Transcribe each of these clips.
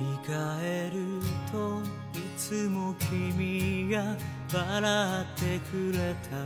振り返るといつも君が笑ってくれた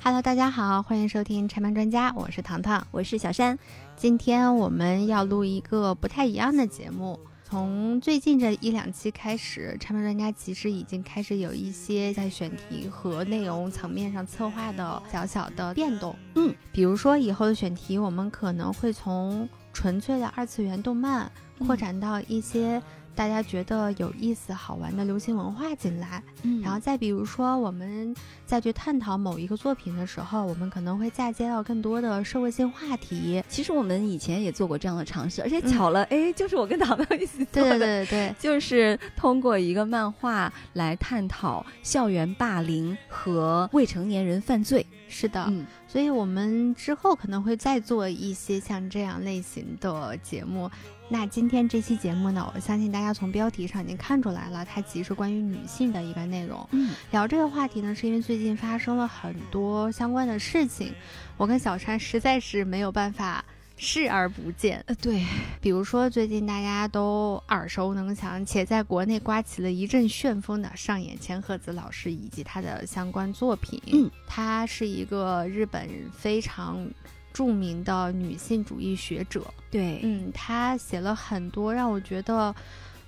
Hello，大家好，欢迎收听拆漫专家，我是糖糖。我是小山。今天我们要录一个不太一样的节目。从最近这一两期开始，拆漫专家其实已经开始有一些在选题和内容层面上策划的小小的变动。嗯，比如说以后的选题，我们可能会从 纯粹的二次元动漫扩展到一些大家觉得有意思、好玩的流行文化进来。嗯然后再比如说，我们再去探讨某一个作品的时候，我们可能会嫁接到更多的社会性话题。其实我们以前也做过这样的尝试，而且巧了，哎、就是我跟糖糖一起做对的。对对对，就是通过一个漫画来探讨校园霸凌和未成年人犯罪。是的。嗯，所以我们之后可能会再做一些像这样类型的节目。那今天这期节目呢，我相信大家从标题上已经看出来了，它其实是关于女性的一个内容。嗯，聊这个话题呢，是因为最近发生了很多相关的事情，我跟小川实在是没有办法视而不见。呃，对，比如说，最近大家都耳熟能详，且在国内刮起了一阵旋风的上野千鹤子老师以及他的相关作品。嗯，她是一个日本非常著名的女性主义学者。对，嗯，她写了很多让我觉得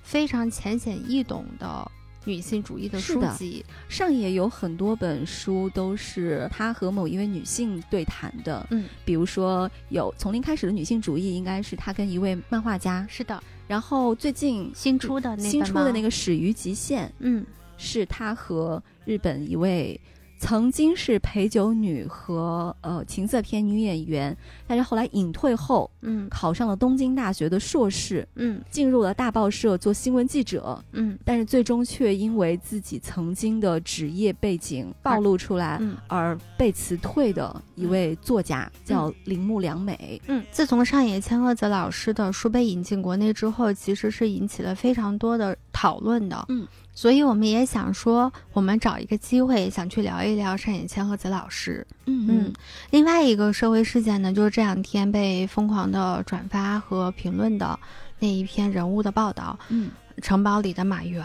非常浅显易懂的女性主义的书籍。上野有很多本书都是他和某一位女性对谈的，嗯，比如说有从零开始的女性主义，应该是他跟一位漫画家，是的，然后最近新出的那新出的那个，个《始于极限》，嗯，是他和日本一位曾经是陪酒女和呃情色片女演员，但是后来隐退后嗯。考上了东京大学的硕士，嗯。进入了大报社做新闻记者，嗯。但是最终却因为自己曾经的职业背景暴露出来。嗯。而被辞退的一位作家叫铃木良美，嗯，自从上野千鹤子老师的书被引进国内之后，其实是引起了非常多的讨论的。嗯，所以我们也想说，我们找一个机会，想去聊一聊上野千和子老师。嗯嗯，另外一个社会事件呢，就是这两天被疯狂的转发和评论的那一篇人物的报道，嗯城堡里的马原。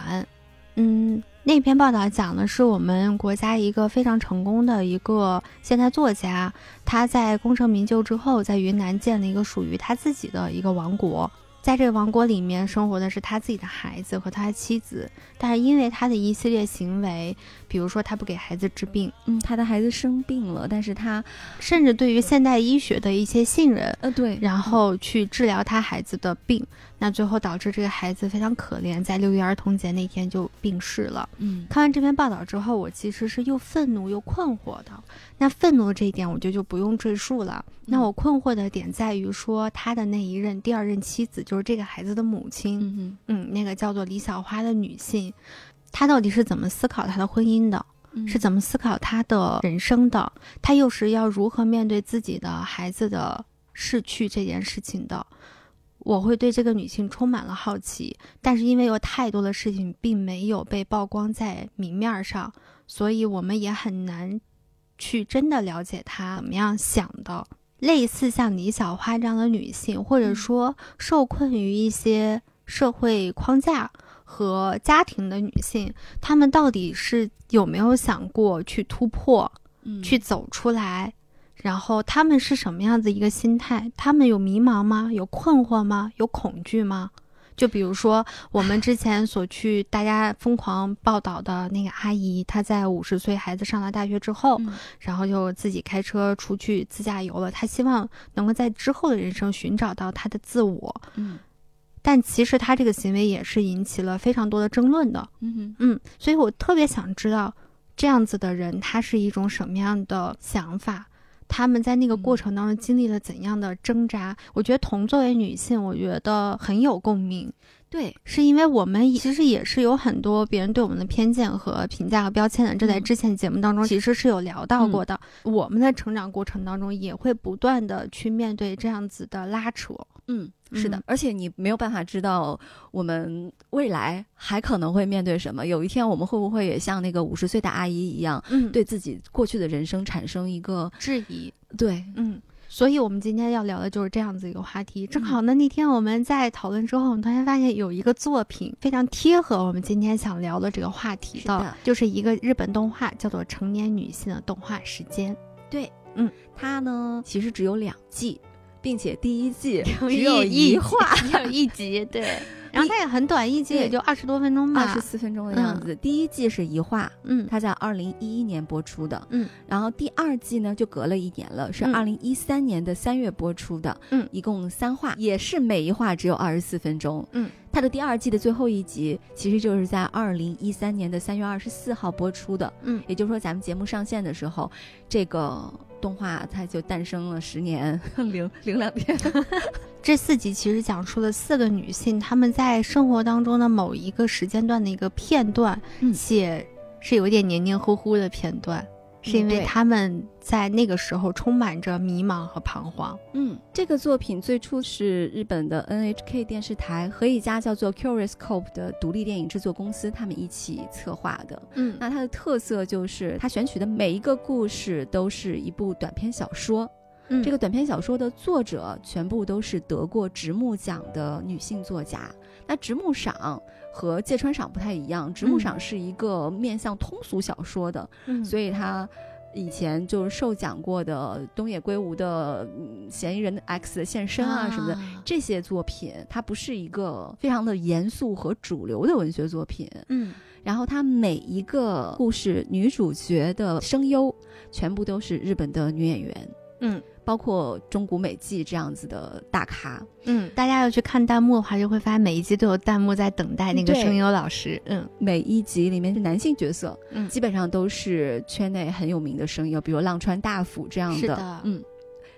嗯，那篇报道讲的是我们国家一个非常成功的一个现代作家，他在功成名就之后，在云南建了一个属于他自己的一个王国。在这个王国里面生活的是他自己的孩子和他的妻子，但是因为他的一系列行为，比如说他不给孩子治病，嗯，他的孩子生病了，但是他甚至对于现代医学的一些信任，呃对，然后去治疗他孩子的病，那最后导致这个孩子非常可怜，在六一儿童节那天就病逝了。嗯看完这篇报道之后，我其实是又愤怒又困惑的。那愤怒的这一点，我觉得就不用赘述了。那我困惑的点在于说，他的那一任第二任妻子，就是这个孩子的母亲，嗯嗯嗯，那个叫做李小花的女性，她到底是怎么思考她的婚姻的？嗯，是怎么思考她的人生的？她又是要如何面对自己的孩子的逝去这件事情的？我会对这个女性充满了好奇，但是因为有太多的事情并没有被曝光在明面上，所以我们也很难去真的了解她怎么样想的。类似像李小花这样的女性，或者嗯说受困于一些社会框架和家庭的女性，她们到底是有没有想过去突破、嗯去走出来？然后她们是什么样子一个心态？她们有迷茫吗？有困惑吗？有恐惧吗？就比如说我们之前所去大家疯狂报道的那个阿姨，她在五十岁孩子上了大学之后，嗯然后就自己开车出去自驾游了。她希望能够在之后的人生寻找到她的自我。嗯但其实他这个行为也是引起了非常多的争论的。嗯嗯，所以我特别想知道，这样子的人他是一种什么样的想法？他们在那个过程当中经历了怎样的挣扎？我觉得同作为女性，我觉得很有共鸣。对，是因为我们其实也是有很多别人对我们的偏见和评价和标签的，这在嗯之前节目当中其实是有聊到过的。我们的成长过程当中也会不断的去面对这样子的拉扯。嗯，是的，嗯而且你没有办法知道我们未来还可能会面对什么。有一天我们会不会也像那个五十岁的阿姨一样，嗯，对自己过去的人生产生一个质疑，对，嗯，所以我们今天要聊的就是这样子一个话题。正好呢，那天我们在讨论之后，我们突然发现有一个作品非常贴合我们今天想聊的这个话题是的就是一个日本动画，叫做《成年女性的动画时间》。对，嗯，它呢其实只有两季，并且第一季 只只有一一话，只 有一集，对。然后它也很短，一集也就二十多分钟吧。二十四分钟的样子。第一季是一话，嗯。它在二零一一年播出的，嗯，然后第二季呢就隔了一年了，是嗯二零一三年的三月播出的，嗯。一共三话，也是每一话只有二十四分钟，嗯，它的第二季的最后一集其实就是在二零一三年的三月二十四号播出的，嗯。也就是说咱们节目上线的时候，这个动画它就诞生了十年 零零两天，这四集其实讲述了四个女性她们在生活当中的某一个时间段的一个片段，嗯。且是有点黏黏糊糊的片段，是因为他们在那个时候充满着迷茫和彷徨。嗯，这个作品最初是日本的 NHK 电视台和一家叫做 Curious Cope 的独立电影制作公司，他们一起策划的。嗯那它的特色就是，它选取的每一个故事都是一部短篇小说。嗯这个短篇小说的作者全部都是得过直木奖的女性作家。那直木赏和芥川赏不太一样，直木赏是一个面向通俗小说的，嗯。所以他以前就是受奖过的东野圭吾的嗯《嫌疑人 X 的现身》啊什么的。啊。这些作品，它不是一个非常的严肃和主流的文学作品，嗯。然后它每一个故事女主角的声优全部都是日本的女演员，嗯包括中古美纪这样子的大咖。嗯，大家要去看弹幕的话，就会发现每一集都有弹幕在等待那个声优老师。嗯每一集里面是男性角色，嗯基本上都是圈内很有名的声优，比如浪川大辅这样的。是的嗯，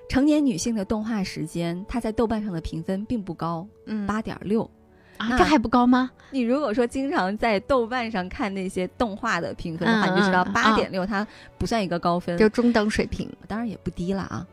成年女性的动画时间，它在豆瓣上的评分并不高，嗯八点六。这还不高吗？你如果说经常在豆瓣上看那些动画的评分的话，嗯你就知道嗯八点六它不算一个高分，就中等水平。当然也不低了啊。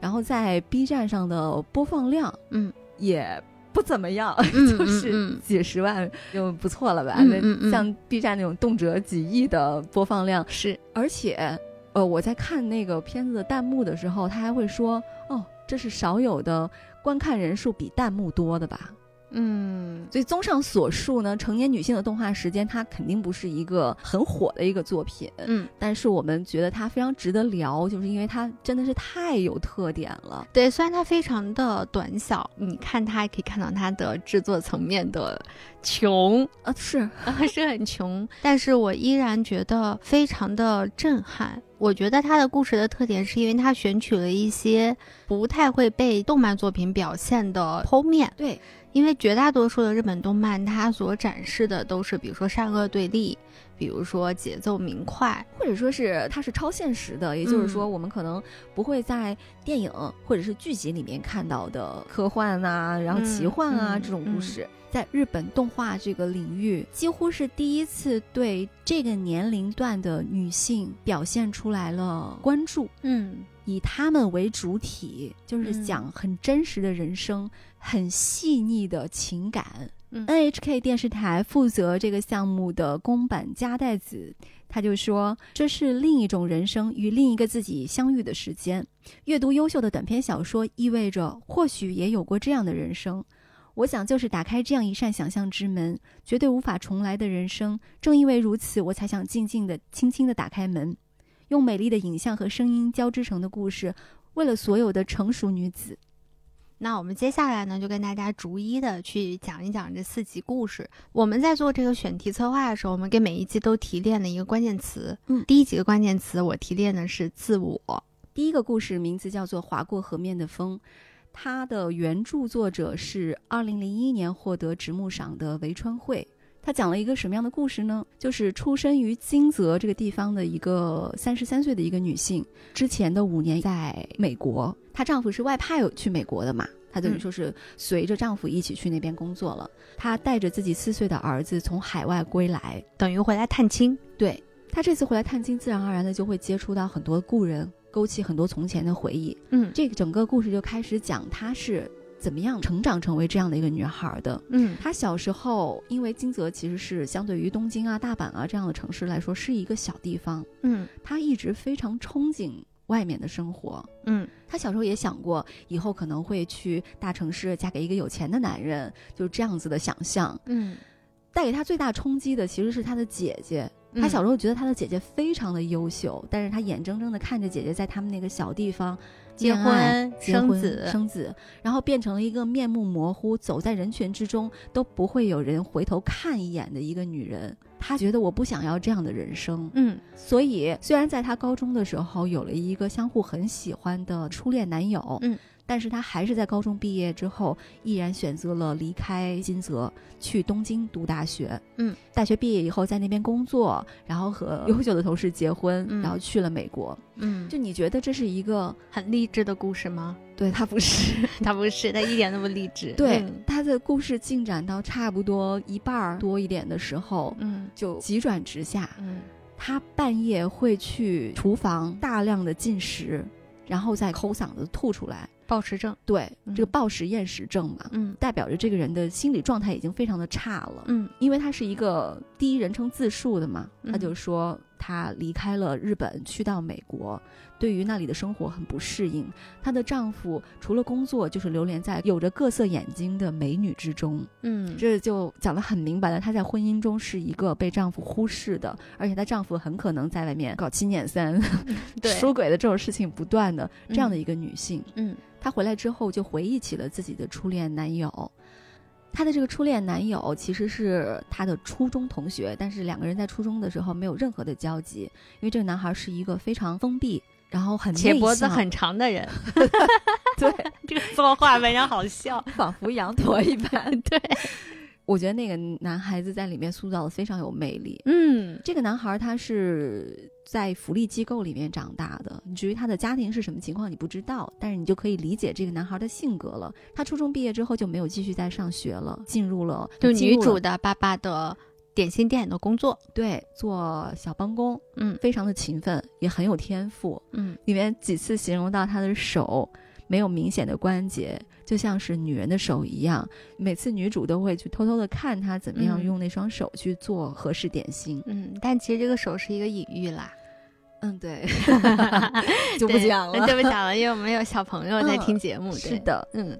然后在 B 站上的播放量，嗯，也不怎么样，嗯 就是嗯几十万就不错了吧？那像 B 站那种动辄几亿的播放量，是，而且，呃，我在看那个片子的弹幕的时候，他还会说：“哦，这是少有的观看人数比弹幕多的吧？”嗯。所以，综上所述呢，成年女性的动画时间，它肯定不是一个很火的一个作品，嗯，但是我们觉得它非常值得聊，就是因为它真的是太有特点了。对，虽然它非常的短小，你看它也可以看到它的制作层面的穷，啊，是，是很穷，但是我依然觉得非常的震撼。我觉得它的故事的特点是因为它选取了一些不太会被动漫作品表现的剖面，对，因为绝大多数的日本动漫，它所展示的都是比如说善恶对立，比如说节奏明快，或者说是它是超现实的，也就是说，嗯。我们可能不会在电影或者是剧集里面看到的科幻啊，然后奇幻啊、嗯这种故事，在日本动画这个领域，几乎是第一次对这个年龄段的女性表现出来了关注。嗯。以她们为主体，就是嗯。讲很真实的人生，很细腻的情感。嗯 NHK 电视台负责这个项目的宫坂加代子，他就说，这是另一种人生与另一个自己相遇的时间。阅读优秀的短篇小说，意味着或许也有过这样的人生。我想，就是打开这样一扇想象之门，绝对无法重来的人生。正因为如此，我才想静静的、轻轻的打开门，用美丽的影像和声音交织成的故事，为了所有的成熟女子。那我们接下来呢，就跟大家逐一的去讲一讲这四集故事。我们在做这个选题策划的时候，我们给每一集都提炼了一个关键词。嗯第一几个关键词我提炼的是自我。第一个故事名字叫做《划过河面的风》，它的原著作者是2001年获得直木赏的维川惠。他讲了一个什么样的故事呢？就是出生于金泽这个地方的一个三十三岁的一个女性，之前的五年在美国，她丈夫是外派去美国的嘛，她等于嗯说是随着丈夫一起去那边工作了。她带着自己四岁的儿子从海外归来，等于回来探亲。对她这次回来探亲，自然而然的就会接触到很多故人，勾起很多从前的回忆。嗯这个整个故事就开始讲她是怎么样成长成为这样的一个女孩的。嗯她小时候，因为金泽其实是相对于东京啊、大阪啊这样的城市来说是一个小地方，嗯她一直非常憧憬外面的生活。嗯她小时候也想过，以后可能会去大城市嫁给一个有钱的男人，就这样子的想象。嗯，带给她最大冲击的其实是她的姐姐。嗯她小时候觉得她的姐姐非常的优秀，但是她眼睁睁的看着姐姐在他们那个小地方结婚生子。生子，然后变成了一个面目模糊、走在人群之中都不会有人回头看一眼的一个女人。她觉得我不想要这样的人生，嗯。所以虽然在她高中的时候有了一个相互很喜欢的初恋男友，嗯，但是他还是在高中毕业之后，毅然选择了离开金泽，去东京读大学。嗯，大学毕业以后在那边工作，然后和优秀的同事结婚，嗯然后去了美国。嗯，就你觉得这是一个？很励志的故事吗？对他不是，他不是，他一点都不励志。对、嗯他的故事进展到差不多一半儿多一点的时候，嗯就急转直下。嗯他半夜会去厨房大量的进食，然后再抠嗓子吐出来。暴食症。对，嗯这个暴食厌食症嘛，嗯代表着这个人的心理状态已经非常的差了。嗯因为他是一个第一人称自述的嘛，嗯他就说他离开了日本，去到美国，对于那里的生活很不适应。她的丈夫除了工作，就是流连在有着各色眼睛的美女之中。嗯，这就讲得很明白了，她在婚姻中是一个被丈夫忽视的，而且她丈夫很可能在外面搞七捻三、对出轨的这种事情不断的这样的一个女性。嗯她回来之后就回忆起了自己的初恋男友。她的这个初恋男友其实是她的初中同学，但是两个人在初中的时候没有任何的交集，因为这个男孩是一个非常封闭，然后很且脖子很长的人，对，这个作画非常好笑。仿佛羊驼一般。对，我觉得那个男孩子在里面塑造的非常有魅力。嗯这个男孩他是在福利机构里面长大的，至于他的家庭是什么情况你不知道，但是你就可以理解这个男孩的性格了。他初中毕业之后就没有继续再上学了，进入了就女主的爸爸的点心店的工作。对做小帮工，嗯非常的勤奋，也很有天赋。嗯里面几次形容到他的手没有明显的关节，就像是女人的手一样。每次女主都会去偷偷的看他怎么样嗯用那双手去做合适点心。嗯，但其实这个手是一个隐喻啦，嗯，对，就不讲了。就不讲了，因为我们有小朋友在听节目。对是，的，嗯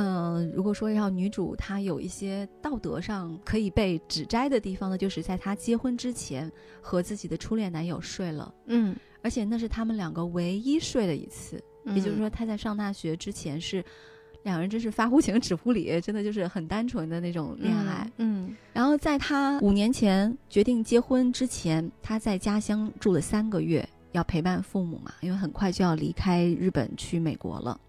嗯、如果说要女主她有一些道德上可以被指摘的地方呢，就是在她结婚之前和自己的初恋男友睡了，嗯，而且那是他们两个唯一睡的一次。嗯也就是说，她在上大学之前是两人真是发乎情止乎礼，真的就是很单纯的那种恋爱。，嗯然后在她五年前决定结婚之前，她在家乡住了三个月，要陪伴父母嘛，因为很快就要离开日本去美国了。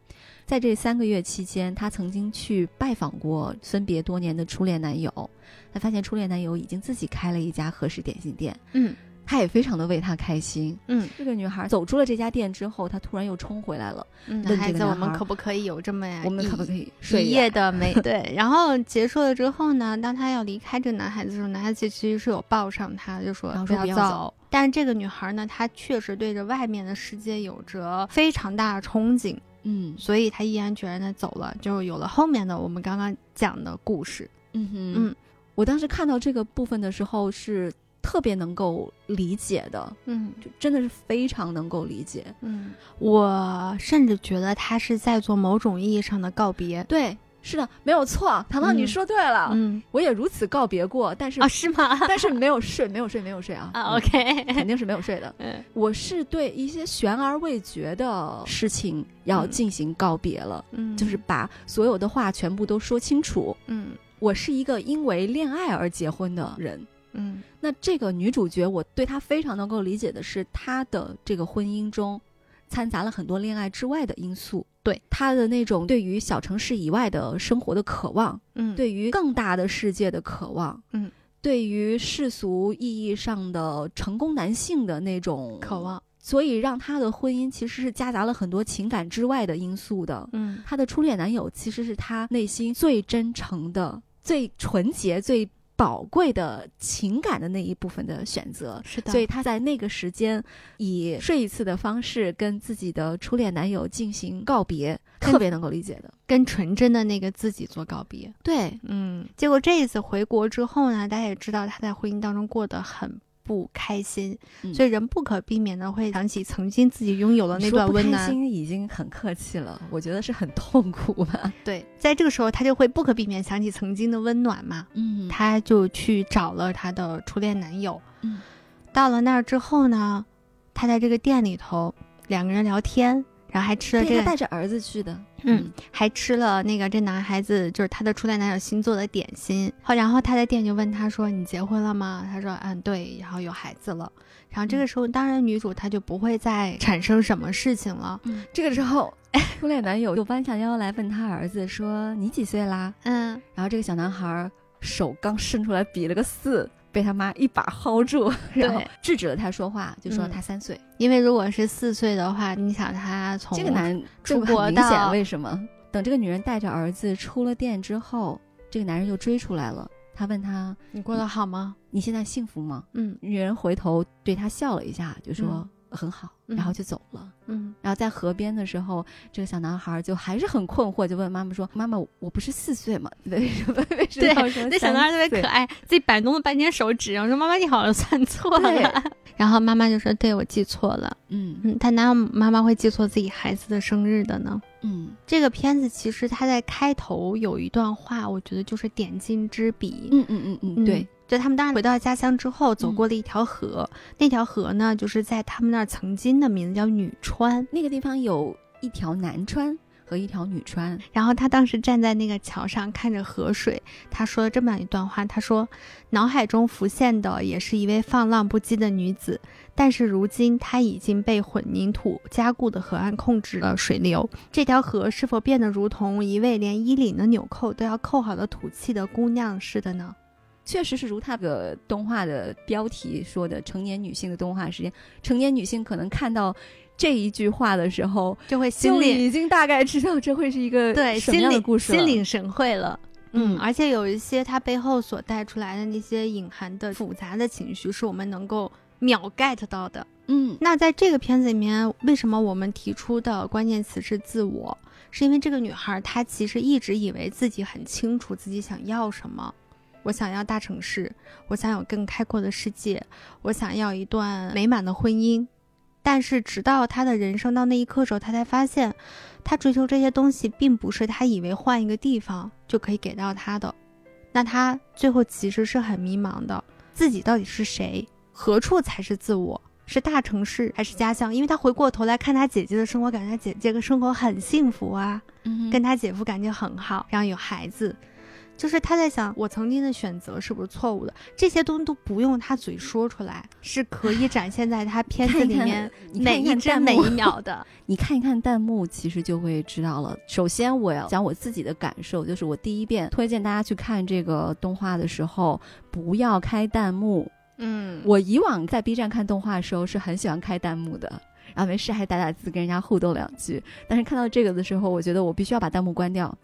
在这三个月期间，她曾经去拜访过分别多年的初恋男友，她发现初恋男友已经自己开了一家和食点心店，嗯她也非常的为他开心。嗯这个女孩走出了这家店之后，她突然又冲回来了。嗯，孩子，我们可不可以有这么呀？我们可不可以睡一夜的美 对，然后结束了之后呢，当她要离开这个男孩子的时候，男孩子其实是有抱上她，就说不要走。但是这个女孩呢，她确实对着外面的世界有着非常大的憧憬，嗯所以他毅然决然的走了，就有了后面的我们刚刚讲的故事。嗯哼嗯我当时看到这个部分的时候是特别能够理解的，嗯就真的是非常能够理解。嗯，我甚至觉得他是在做某种意义上的告别。对，是的，没有错。糖糖，嗯你说对了，嗯我也如此告别过，但是、啊，是吗？但是没有睡，没有睡，没有睡啊。啊嗯，OK，肯定是没有睡的。嗯我是对一些悬而未决的事情要嗯进行告别了，嗯，就是把所有的话全部都说清楚。嗯我是一个因为恋爱而结婚的人。嗯那这个女主角，我对她非常能够理解的是，她的这个婚姻中掺杂了很多恋爱之外的因素。对他的那种对于小城市以外的生活的渴望，嗯，对于更大的世界的渴望，嗯，对于世俗意义上的成功男性的那种渴，望。所以让她的婚姻其实是夹杂了很多情感之外的因素的。嗯她的初恋男友其实是她内心最真诚的、最纯洁、最宝贵的情感的那一部分的选择。是的，所以她在那个时间以睡一次的方式跟自己的初恋男友进行告别，特别能够理解的。跟纯真的那个自己做告别。对，嗯，结果这一次回国之后呢，大家也知道他在婚姻当中过得很不开心，嗯所以人不可避免的会想起曾经自己拥有的那段温暖。心已经很客气了，我觉得是很痛苦吧。对，在这个时候他就会不可避免想起曾经的温暖嘛。嗯他就去找了他的初恋男友。嗯到了那儿之后呢，他在这个店里头两个人聊天，然后还吃了这个，他带着儿子去的。嗯，还吃了那个这男孩子就是他的初恋男友新做的点心。后然后他在店就问他说：“你结婚了吗？”他说：“嗯，对，然后有孩子了。”然后这个时候，当然女主她就不会再产生什么事情了。嗯，这个时候，初恋男友就弯下腰来问他儿子说：“你几岁啦嗯，？”然后这个小男孩手刚伸出来比了个四，被他妈一把薅住，然后制止了他说话，就说嗯他三岁。因为如果是四岁的话，你想他从这个男出国到为什么？等这个女人带着儿子出了店之后，这个男人又追出来了。他问他你过得好吗？：“你现在幸福吗嗯？”女人回头对他笑了一下，就说：“很好。”嗯然后就走了。嗯然后在河边的时候，这个小男孩就还是很困惑，就问妈妈说：“妈妈，我不是四岁吗？为什么为什么对要说那小男孩特别可爱，自己摆弄了半天手指，然后说妈妈你好像算错了。然后妈妈就说：“对我记错了。嗯”嗯，他哪有妈妈会记错自己孩子的生日的呢？嗯这个片子其实它在开头有一段话，我觉得就是点睛之笔。嗯嗯嗯嗯，对，，就他们当然回到家乡之后，走嗯过了一条河，那条河呢，就是在他们那儿曾经的名字叫女川。那个地方有一条南川和一条女川。然后他当时站在那个桥上看着河水，他说了这么样一段话：他说，脑海中浮现的也是一位放浪不羁的女子，但是如今她已经被混凝土加固的河岸控制了水流。这条河是否变得如同一位连衣领的纽扣都要扣好的土气的姑娘似的呢？确实是如他的动画的标题说的，成年女性的动画时间，成年女性可能看到这一句话的时候，就会心里已经大概知道这会是一个对什么样的故事了心领神会了。嗯，嗯而且有一些它背后所带出来的那些隐含的复杂的情绪，是我们能够秒 get 到的。嗯那在这个片子里面，为什么我们提出的关键词是自我？是因为这个女孩她其实一直以为自己很清楚自己想要什么。我想要大城市，我想有更开阔的世界，我想要一段美满的婚姻。但是直到他的人生到那一刻时候，他才发现，他追求这些东西并不是他以为换一个地方就可以给到他的。那他最后其实是很迷茫的，自己到底是谁？何处才是自我？是大城市还是家乡？因为他回过头来看他姐姐的生活，感觉他姐姐的生活很幸福啊，嗯跟他姐夫感情很好，然后有孩子。就是他在想，我曾经的选择是不是错误的？这些东西都不用他嘴说出来，是可以展现在他片子里面每一帧每一秒的。你看一看弹幕，其实就会知道了。首先，我要讲我自己的感受，就是我第一遍推荐大家去看这个动画的时候，不要开弹幕。嗯，我以往在 B 站看动画的时候是很喜欢开弹幕的，然后没事还打打字跟人家互动两句。但是看到这个的时候，我觉得我必须要把弹幕关掉，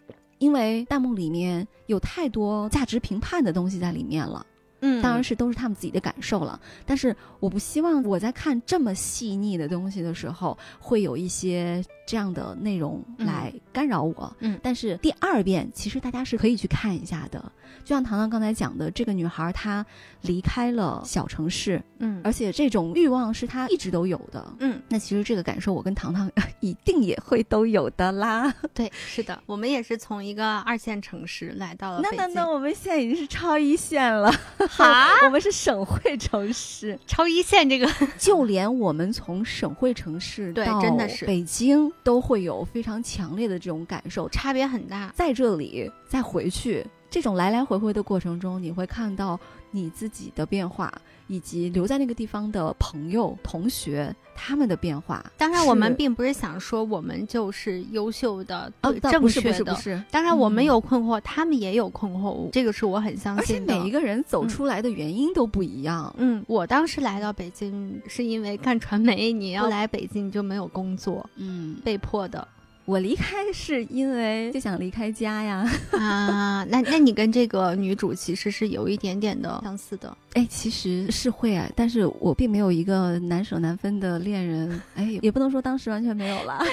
因为弹幕里面有太多价值评判的东西在里面了。嗯，当然是都是他们自己的感受了。但是我不希望我在看这么细腻的东西的时候，会有一些这样的内容来干扰我。嗯但是第二遍其实大家是可以去看一下的。就像糖糖刚才讲的，这个女孩她离开了小城市，嗯而且这种欲望是她一直都有的。嗯，那其实这个感受，我跟糖糖 一定也会都有的啦。对，是的，我们也是从一个二线城市来到了。那那那，我们现在已经是超一线了，哈，我们是省会城市。超一线这个，就连我们从省会城市对到真的是北京，都会有非常强烈的这种感受。差别很大。在这里再回去，这种来来回回的过程中，你会看到你自己的变化，以及留在那个地方的朋友、同学他们的变化。当然，我们并不是想说我们就是优秀的、哦倒不是确的。不是不是。当然，我们嗯有困惑，他们也有困惑，这个是我很相信而且。每一个人走嗯出来的原因都不一样。嗯，我当时来到北京是因为干传媒，你要来北京你就没有工作，嗯，被迫的我离开是因为就想离开家呀。啊。那那你跟这个女主其实是有一点点的相似的。哎，其实是会啊，但是我并没有一个难舍难分的恋人，哎，也不能说当时完全没有啦，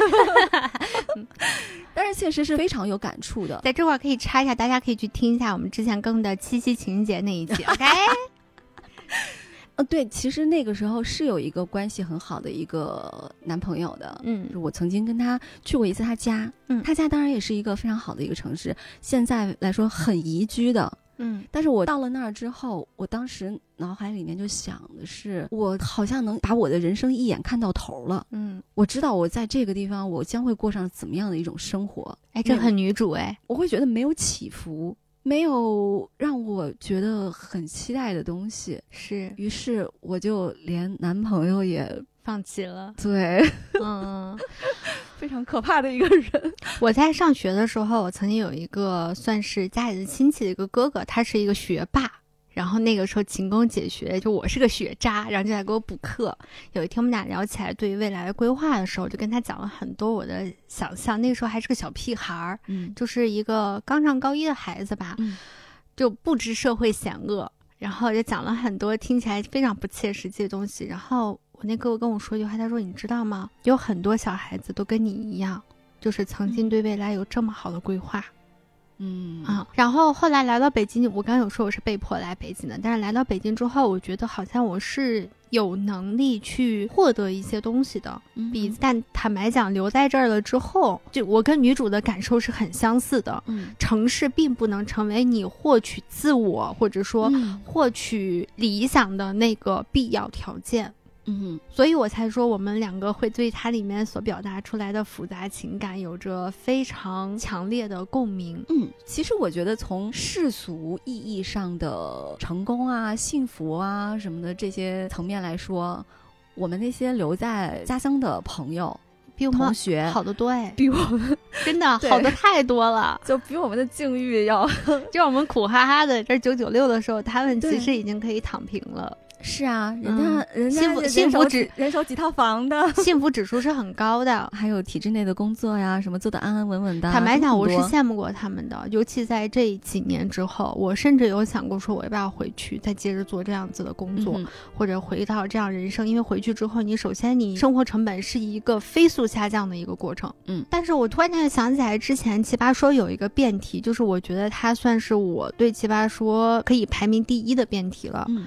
但是确实是非常有感触的。在这块儿可以插一下，大家可以去听一下我们之前更的七夕情人节那一集，OK？呃，对，其实那个时候是有一个关系很好的一个男朋友的，嗯我曾经跟他去过一次他家，嗯他家当然也是一个非常好的一个城市，现在来说很宜居的。嗯但是我到了那儿之后，我当时脑海里面就想的是，我好像能把我的人生一眼看到头了。嗯，我知道我在这个地方，我将会过上怎么样的一种生活。哎，这很女主哎，我会觉得没有起伏，没有让我觉得很期待的东西。是于是我就连男朋友也放弃了。对，嗯，非常可怕的一个人。我在上学的时候，我曾经有一个算是家里的亲戚的一个哥哥，他是一个学霸。然后那个时候勤工俭学，就我是个学渣，然后就来给我补课。有一天我们俩聊起来对于未来的规划的时候，就跟他讲了很多我的想象。那个时候还是个小屁孩儿，嗯就是一个刚上高一的孩子吧，嗯就不知社会险恶，然后也讲了很多听起来非常不切实际的东西。然后我那哥哥跟我说一句话，他说：“你知道吗？有很多小孩子都跟你一样，就是曾经对未来有这么好的规划。”嗯啊，然后后来来到北京，我刚刚有说我是被迫来北京的，但是来到北京之后，我觉得好像我是有能力去获得一些东西的。比嗯但坦白讲，留在这儿了之后，就我跟女主的感受是很相似的。嗯城市并不能成为你获取自我或者说嗯获取理想的那个必要条件。嗯所以我才说，我们两个会对它里面所表达出来的复杂情感有着非常强烈的共鸣。嗯，其实我觉得从世俗意义上的成功啊、幸福啊什么的这些层面来说，我们那些留在家乡的朋友、比我们同学，好得多哎，比我们真的好的太多了。就比我们的境遇要 就我们苦哈哈的这九九六的时候，他们其实已经可以躺平了，是啊，人家、嗯人家幸福指几人手几套房的，幸福指数是很高的。还有体制内的工作呀，什么做的安安稳稳的啊。坦白讲，我是羡慕过他们的，尤其在这几年之后，我甚至有想过说，我要不要回去再接着做这样子的工作，嗯或者回到这样人生。因为回去之后，你首先你生活成本是一个飞速下降的一个过程。嗯但是我突然间想起来，之前奇葩说有一个辩题，就是我觉得它算是我对奇葩说可以排名第一的辩题了：嗯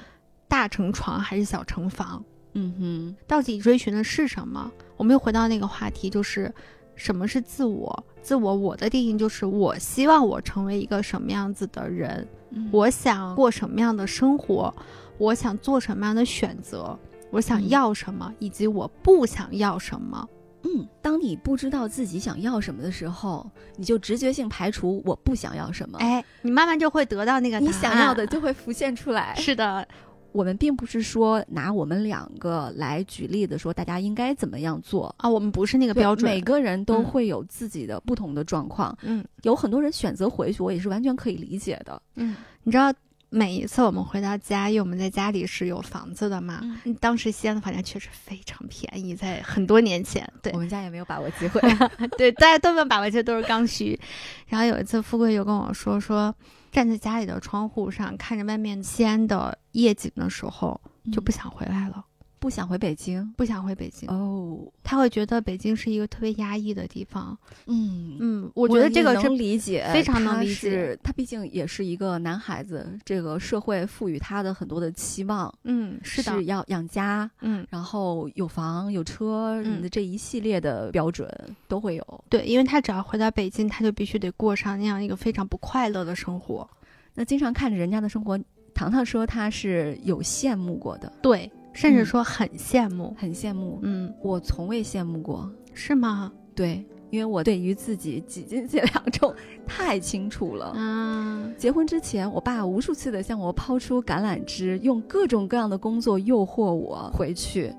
大成床还是小成房？嗯哼到底追寻的是什么？我们又回到那个话题，就是什么是自我？自我，我的定义就是我希望我成为一个什么样子的人，嗯我想过什么样的生活，我想做什么样的选择，我想嗯要什么，以及我不想要什么。嗯，当你不知道自己想要什么的时候，你就直觉性排除我不想要什么，哎，你慢慢就会得到那个你想要的就会浮现出来。是的，我们并不是说拿我们两个来举例子，说大家应该怎么样做。啊，我们不是那个标准。每个人都嗯会有自己的不同的状况。嗯有很多人选择回去，我也是完全可以理解的。嗯，你知道。每一次我们回到家，因为我们在家里是有房子的嘛，嗯嗯当时西安的房价确实非常便宜，在很多年前，对我，们家也没有把握机会。对，大家都没有把握，这都是刚需。然后有一次，富贵又跟我说，说站在家里的窗户上看着外面西安的夜景的时候，就不想回来了，不想回北京不想回北京。哦。他会觉得北京是一个特别压抑的地方。嗯，嗯，我觉得这个也是能理解，非常能理解是他毕竟也是一个男孩子，这个社会赋予他的很多的期望嗯，是的，要养家，嗯，然后有房有车，嗯你的这一系列的标准都会有。对，因为他只要回到北京，他就必须得过上那样一个非常不快乐的生活。那经常看着人家的生活，糖糖说他是有羡慕过的，对，甚至嗯说很羡慕。很羡慕。嗯，我从未羡慕过，是吗？对，因为我对于自己几斤几两重太清楚了。嗯结婚之前，我爸无数次的向我抛出橄榄枝，用各种各样的工作诱惑我回去。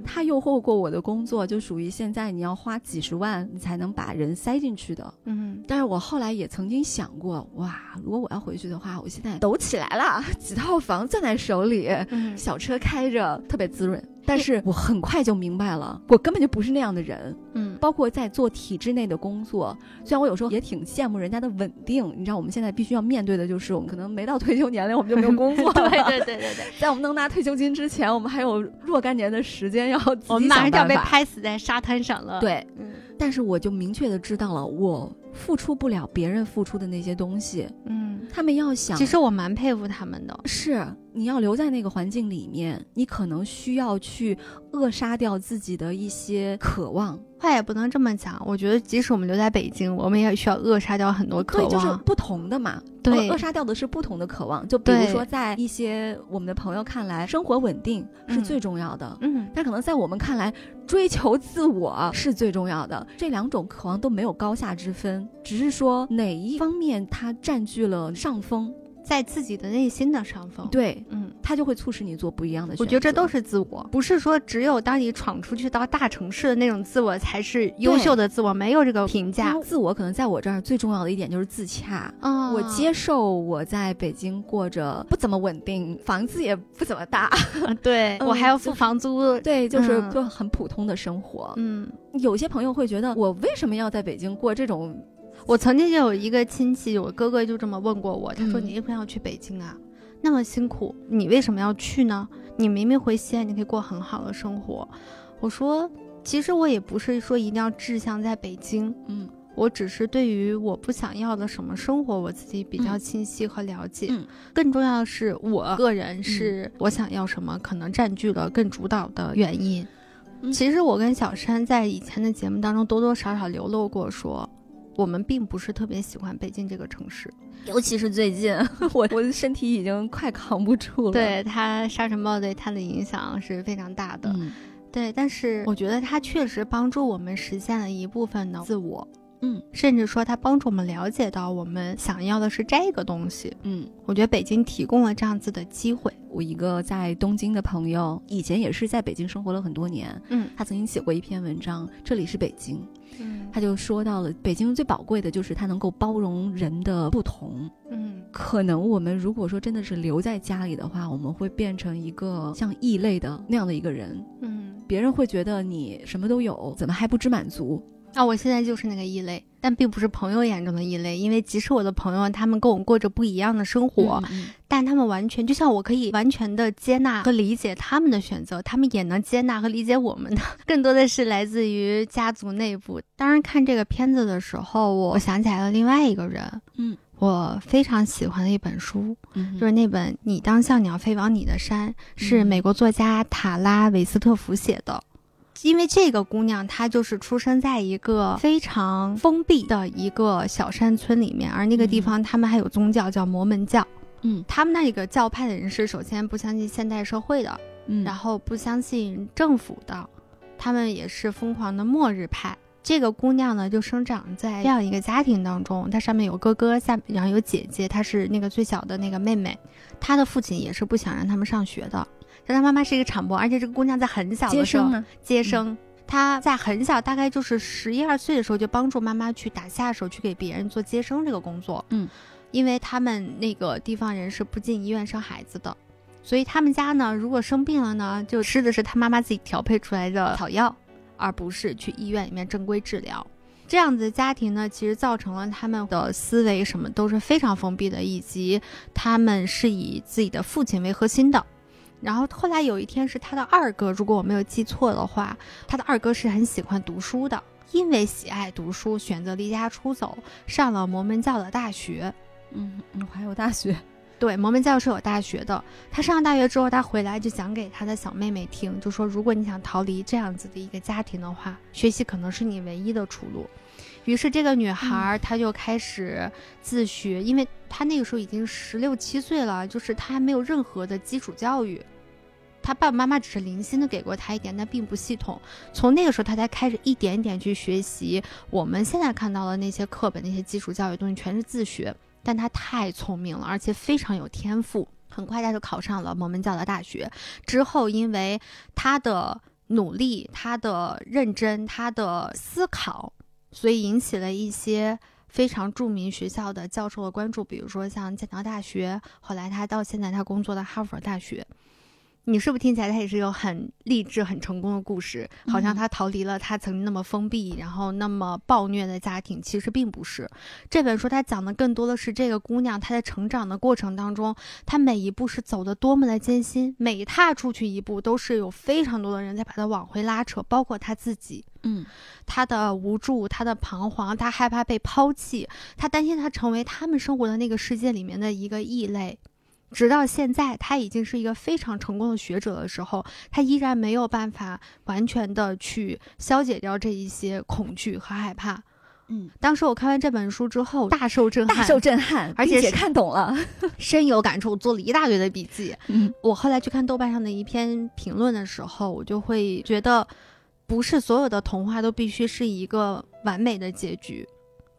嗯他诱惑过我的工作，就属于现在你要花几十万你才能把人塞进去的。嗯但是我后来也曾经想过，哇，如果我要回去的话，我现在抖起来了，几套房攥在手里，嗯小车开着，特别滋润。但是我很快就明白了，我根本就不是那样的人。嗯包括在做体制内的工作，虽然我有时候也挺羡慕人家的稳定，你知道，我们现在必须要面对的就是，我们可能没到退休年龄，我们就没有工作了。对对对对对，在我们能拿退休金之前，我们还有若干年的时间要自己我们马上就要被。拍死在沙滩上了。，对，嗯但是我就明确的知道了，我付出不了别人付出的那些东西，嗯，他们要想，其实我蛮佩服他们的。是你要留在那个环境里面，你可能需要去扼杀掉自己的一些渴望。话也不能这么讲，我觉得即使我们留在北京，我们也需要扼杀掉很多渴望对，就是。不同的嘛。对扼杀掉的是不同的渴望。就比如说，在一些我们的朋友看来，生活稳定是嗯最重要的。嗯，但可能在我们看来，追求自我是最重要的。这两种渴望都没有高下之分，只是说哪一方面它占据了上风，在自己的内心的上风。，对，嗯。它就会促使你做不一样的选择。我觉得这都是自我，不是说只有当你闯出去到大城市的那种自我才是优秀的自我，没有这个评价。自我可能在我这儿最重要的一点就是自洽。嗯我接受我在北京过着不怎么稳定，房子也不怎么大，对、嗯我还要付房租。对，就是嗯就很普通的生活。嗯，有些朋友会觉得，我为什么要在北京过这种？我曾经就有一个亲戚，我哥哥就这么问过我，他说：“嗯你为什么要去北京啊？那么辛苦，你为什么要去呢？你明明回西安，你可以过很好的生活。”我说：“其实我也不是说一定要志向在北京，嗯我只是对于我不想要的什么生活，我自己比较嗯清晰和了解。嗯更重要的是，我个人是我想要什么，可能占据了更主导的原因。嗯其实我跟小山在以前的节目当中多多少少流露过说。我们并不是特别喜欢北京这个城市，尤其是最近，我 我的身体已经快扛不住了。，对它沙尘暴对它的影响是非常大的。嗯对，但是我觉得它确实帮助我们实现了一部分的自我，嗯甚至说它帮助我们了解到我们想要的是这个东西。嗯，我觉得北京提供了这样子的机会。我一个在东京的朋友，以前也是在北京生活了很多年，嗯他曾经写过一篇文章，这里是北京，嗯他就说到了北京最宝贵的就是它能够包容人的不同。嗯可能我们如果说真的是留在家里的话，我们会变成一个像异类的那样的一个人，嗯。别人会觉得你什么都有，怎么还不知满足？啊，我现在就是那个异类，但并不是朋友眼中的异类，因为即使我的朋友他们跟我过着不一样的生活，嗯但他们完全就像我可以完全的接纳和理解他们的选择，他们也能接纳和理解我们的，更多的是来自于家族内部。当然，看这个片子的时候，我想起来了另外一个人，嗯，我非常喜欢的一本书，嗯就是那本《你当像鸟飞往你的山》，是嗯美国作家塔拉·韦斯特福写的。因为这个姑娘，她就是出生在一个非常封闭的一个小山村里面，而那个地方他们还有宗教叫摩门教。嗯他们那个教派的人是首先不相信现代社会的，嗯然后不相信政府的，他们也是疯狂的末日派。这个姑娘呢，就生长在这样一个家庭当中，她上面有哥哥，下然后有姐姐，她是那个最小的那个妹妹。她的父亲也是不想让他们上学的，但她妈妈是一个产婆，而且这个姑娘在很小的时候生啊，接生。她在很小，大概就是十一二岁的时候，就帮助妈妈去打下手，去给别人做接生这个工作。嗯，因为他们那个地方人是不进医院生孩子的，所以他们家呢，如果生病了呢，就吃的是他妈妈自己调配出来的草药，而不是去医院里面正规治疗。这样子的家庭呢，其实造成了他们的思维什么都是非常封闭的，以及他们是以自己的父亲为核心的。然后后来有一天是他的二哥，如果我没有记错的话，他的二哥是很喜欢读书的，因为喜爱读书，选择离家出走，上了摩门教的大学。嗯嗯，还有大学，对，摩门教是有大学的。他上了大学之后，他回来就讲给他的小妹妹听，就说如果你想逃离这样子的一个家庭的话，学习可能是你唯一的出路。于是这个女孩儿她就开始自学，因为她那个时候已经十六七岁了，就是她还没有任何的基础教育。她爸爸妈妈只是零星的给过她一点，但并不系统。从那个时候，她才开始一点一点去学习我们现在看到的那些课本、那些基础教育东西，全是自学。但她太聪明了，而且非常有天赋。很快，她就考上了蒙门教的大学。之后，因为她的努力、她的认真、她的思考，所以引起了一些非常著名学校的教授的关注，比如说像剑桥大学，后来他到现在他工作的哈佛大学。你是不是听起来他也是有很励志、很成功的故事？好像嗯他逃离了他曾经那么封闭，然后那么暴虐的家庭，其实并不是。这本书它讲的更多的是这个姑娘她在成长的过程当中，她每一步是走的多么的艰辛，每踏出去一步都是有非常多的人在把她往回拉扯，包括她自己。嗯她的无助，她的彷徨，她害怕被抛弃，她担心她成为他们生活的那个世界里面的一个异类。直到现在，他已经是一个非常成功的学者的时候，他依然没有办法完全的去消解掉这一些恐惧和害怕。嗯，当时我看完这本书之后，大受震撼，大受震撼，而且看懂了。深有感触，做了一大堆的笔记。嗯我后来去看豆瓣上的一篇评论的时候，我就会觉得，不是所有的童话都必须是一个完美的结局。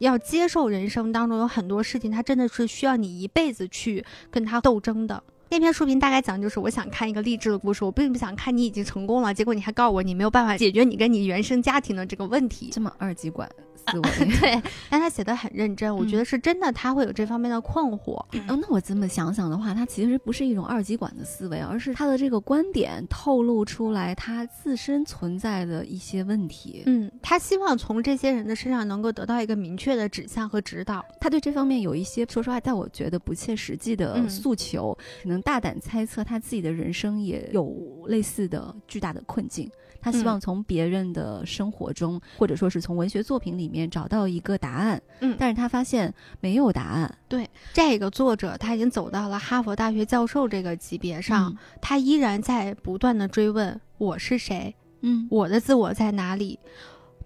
要接受人生当中有很多事情，它真的是需要你一辈子去跟它斗争的。那篇书评大概讲就是，我想看一个励志的故事，我并不想看你已经成功了，结果你还告诉我你没有办法解决你跟你原生家庭的这个问题。这么二极管思维。对，但他写的很认真，我觉嗯得是真的，他会有这方面的困惑。哦，那我这么想想的话，他其实不是一种二极管的思维，而是他的这个观点透露出来他自身存在的一些问题。嗯，他希望从这些人的身上能够得到一个明确的指向和指导。他对这方面有一些，说实话，在我觉得不切实际的嗯诉求，可能大胆猜测他自己的人生也有类似的巨大的困境。他希望从别人的生活中，或者说是从文学作品里面找到一个答案，嗯但是他发现没有答案。对这个作者他已经走到了哈佛大学教授这个级别上，他依然在不断的追问我是谁，嗯，我的自我在哪里。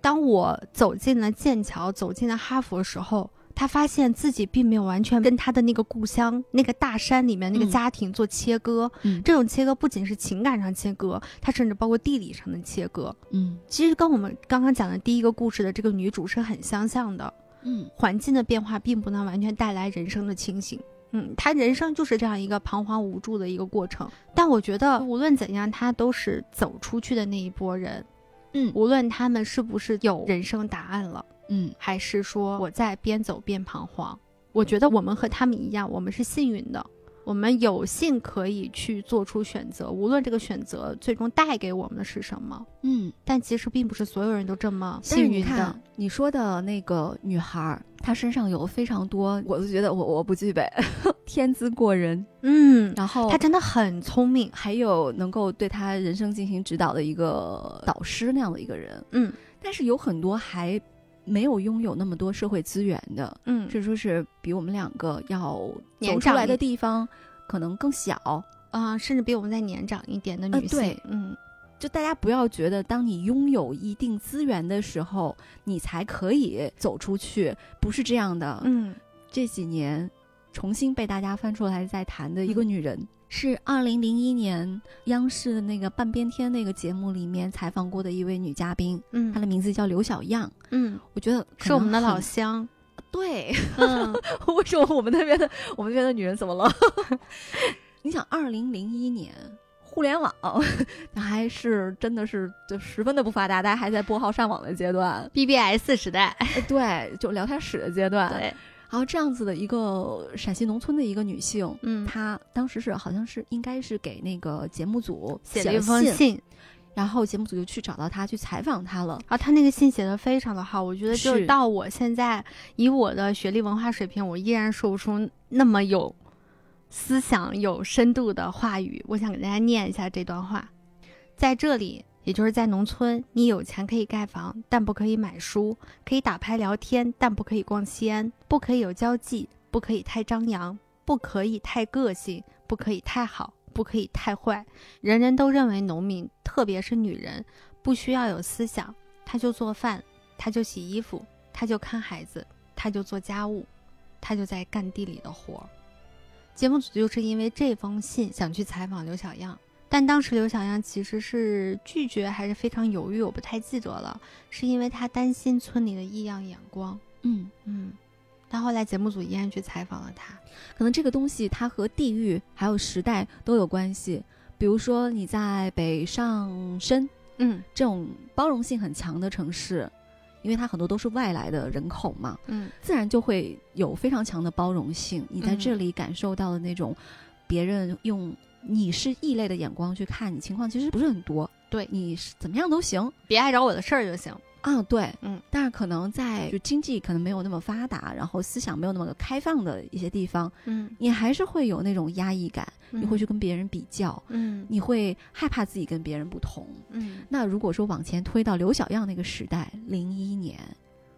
当我走进了剑桥，走进了哈佛时候，他发现自己并没有完全跟他的那个故乡、那个大山里面那个嗯家庭做切割。嗯这种切割不仅是情感上切割，它甚至包括地理上的切割。嗯其实跟我们刚刚讲的第一个故事的这个女主是很相像的。嗯环境的变化并不能完全带来人生的清醒。嗯，他人生就是这样一个彷徨无助的一个过程。但我觉得无论怎样，他都是走出去的那一波人。嗯无论他们是不是有人生答案了，嗯还是说我在边走边彷徨，我觉得我们和他们一样，我们是幸运的。我们有幸可以去做出选择，无论这个选择最终带给我们的是什么，嗯。但其实并不是所有人都这么幸运的你看。你说的那个女孩儿，她身上有非常多，我都觉得我我不具备 天资过人，嗯，然后她真的很聪明。还有能够对她人生进行指导的一个导师那样的一个人。嗯但是有很多还没有拥有那么多社会资源的，嗯，甚至说是比我们两个要年长一走出来的地方可能更小。啊、甚至比我们再年长一点的女性，呃对嗯就大家不要觉得，当你拥有一定资源的时候，你才可以走出去，不是这样的。嗯这几年重新被大家翻出来在谈的一个女人，是二零零一年央视的那个半边天那个节目里面采访过的一位女嘉宾，嗯，她的名字叫刘小样。嗯我觉得是我们的老乡，对，嗯 为什么我们那边的我们那边的女人怎么了？你想，二零零一年。互联网还是真的是就十分的不发达，大家还在拨号上网的阶段，，BBS 时代，呃对，就聊天室的阶段。对，然后这样子的一个陕西农村的一个女性，嗯，她当时是好像是应该是给那个节目组写了了一封信，然后节目组就去找到她去采访她了。啊，他那个信写的非常的好，我觉得就是是到我现在以我的学历文化水平，我依然说不出那么有思想、有深度的话语。我想给大家念一下这段话，在这里。也就是在农村，你有钱可以盖房，但不可以买书；可以打牌聊天，但不可以逛西安；不可以有交际，不可以太张扬，不可以太个性，不可以太好，不可以太坏。人人都认为农民，特别是女人，不需要有思想，她就做饭，她就洗衣服，她就看孩子，她就做家务，她就在干地里的活。节目组就是因为这封信想去采访刘小样，但当时刘小样其实是拒绝还是非常犹豫，我不太记得了，是因为他担心村里的异样眼光。嗯，嗯，但后来节目组依然去采访了他。可能这个东西它和地域还有时代都有关系。比如说你在北上深嗯这种包容性很强的城市，因为它很多都是外来的人口嘛，嗯自然就会有非常强的包容性。你在嗯这里感受到的那种别人用你是异类的眼光去看你，情况其实不是很多。对。你是怎么样都行。别碍着我的事儿就行。啊，对，嗯，但是可能在就经济可能没有那么发达，然后思想没有那么开放的一些地方，嗯，你还是会有那种压抑感，嗯。你会去跟别人比较，嗯。你会害怕自己跟别人不同。嗯。那如果说往前推到刘小样那个时代，零一年，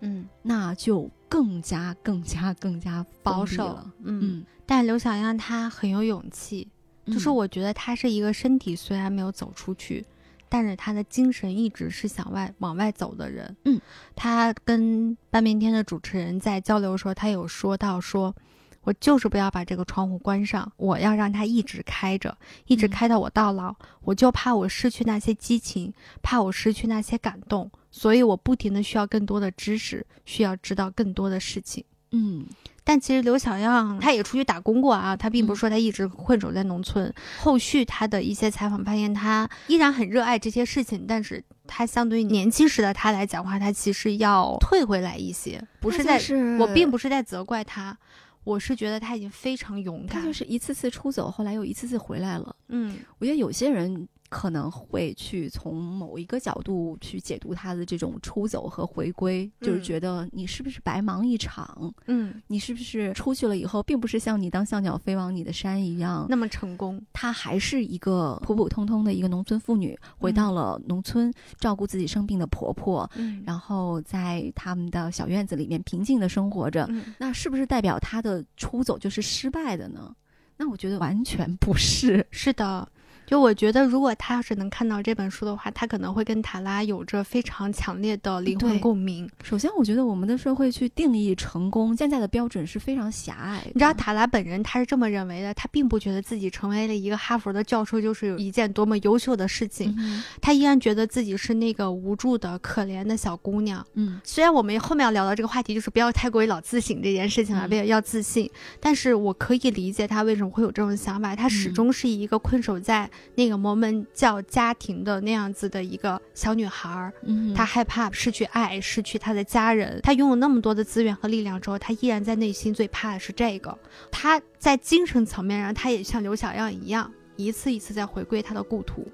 嗯。那就更加、更加、更加保守。了。嗯，嗯，但刘小样她很有勇气，就是嗯我觉得他是一个身体虽然没有走出去，但是他的精神一直是向外往外走的人。嗯，他跟半边天的主持人在交流的时候，他有说到说。我就是不要把这个窗户关上，我要让它一直开着，一直嗯开到我到老。我就怕我失去那些激情，怕我失去那些感动，所以我不停的需要更多的知识，需要知道更多的事情。嗯但其实刘小样他也出去打工过啊，他并不嗯是说他一直困守在农村。后续他的一些采访发现，他依然很热爱这些事情，但是他相对于年轻时的他来讲话，他其实要退回来一些，不是在，是我并不是在责怪他，我是觉得他已经非常勇敢。他就是一次次出走，后来又一次次回来了。嗯我觉得有些人可能会去从某一个角度去解读他的这种出走和回归，就是嗯觉得你是不是白忙一场？嗯，你是不是出去了以后，并不是像你当小鸟飞往你的山一样，那么成功。她还是一个普普通通的一个农村妇女，回到了农村照顾自己生病的婆婆，嗯然后在他们的小院子里面平静的生活着。嗯那是不是代表她的出走就是失败的呢？那我觉得完全不是。是的。就我觉得，如果他要是能看到这本书的话，他可能会跟塔拉有着非常强烈的灵魂共鸣。首先，我觉得我们的社会去定义成功，现在的标准是非常狭隘的。你知道塔拉本人他是这么认为的，他并不觉得自己成为了一个哈佛的教授就是有一件多么优秀的事情，嗯他依然觉得自己是那个无助的、可怜的小姑娘。嗯虽然我们后面要聊到这个话题，就是不要太过于老自省这件事情了，嗯不要要自信，但是我可以理解他为什么会有这种想法。他始嗯终是一个困守在那个摩门教家庭的那样子的一个小女孩儿，嗯，她害怕失去爱，失去她的家人。她拥有那么多的资源和力量之后，她依然在内心最怕的是这个。她在精神层面上，她也像刘小样一样，一次一次在回归她的故土。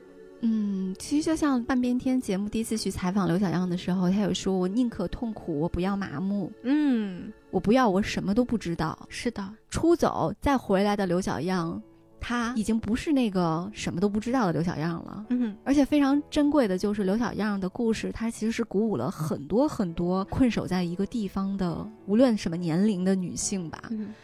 嗯，其实就像半边天节目第一次去采访刘小样的时候，他有说：“我宁可痛苦，我不要麻木，嗯，我不要我什么都不知道。是的，”出走再回来的刘小样，他已经不是那个什么都不知道的刘小样了。嗯而且非常珍贵的就是刘小样的故事，它其实是鼓舞了很多很多困守在一个地方的，无论什么年龄的女性吧。嗯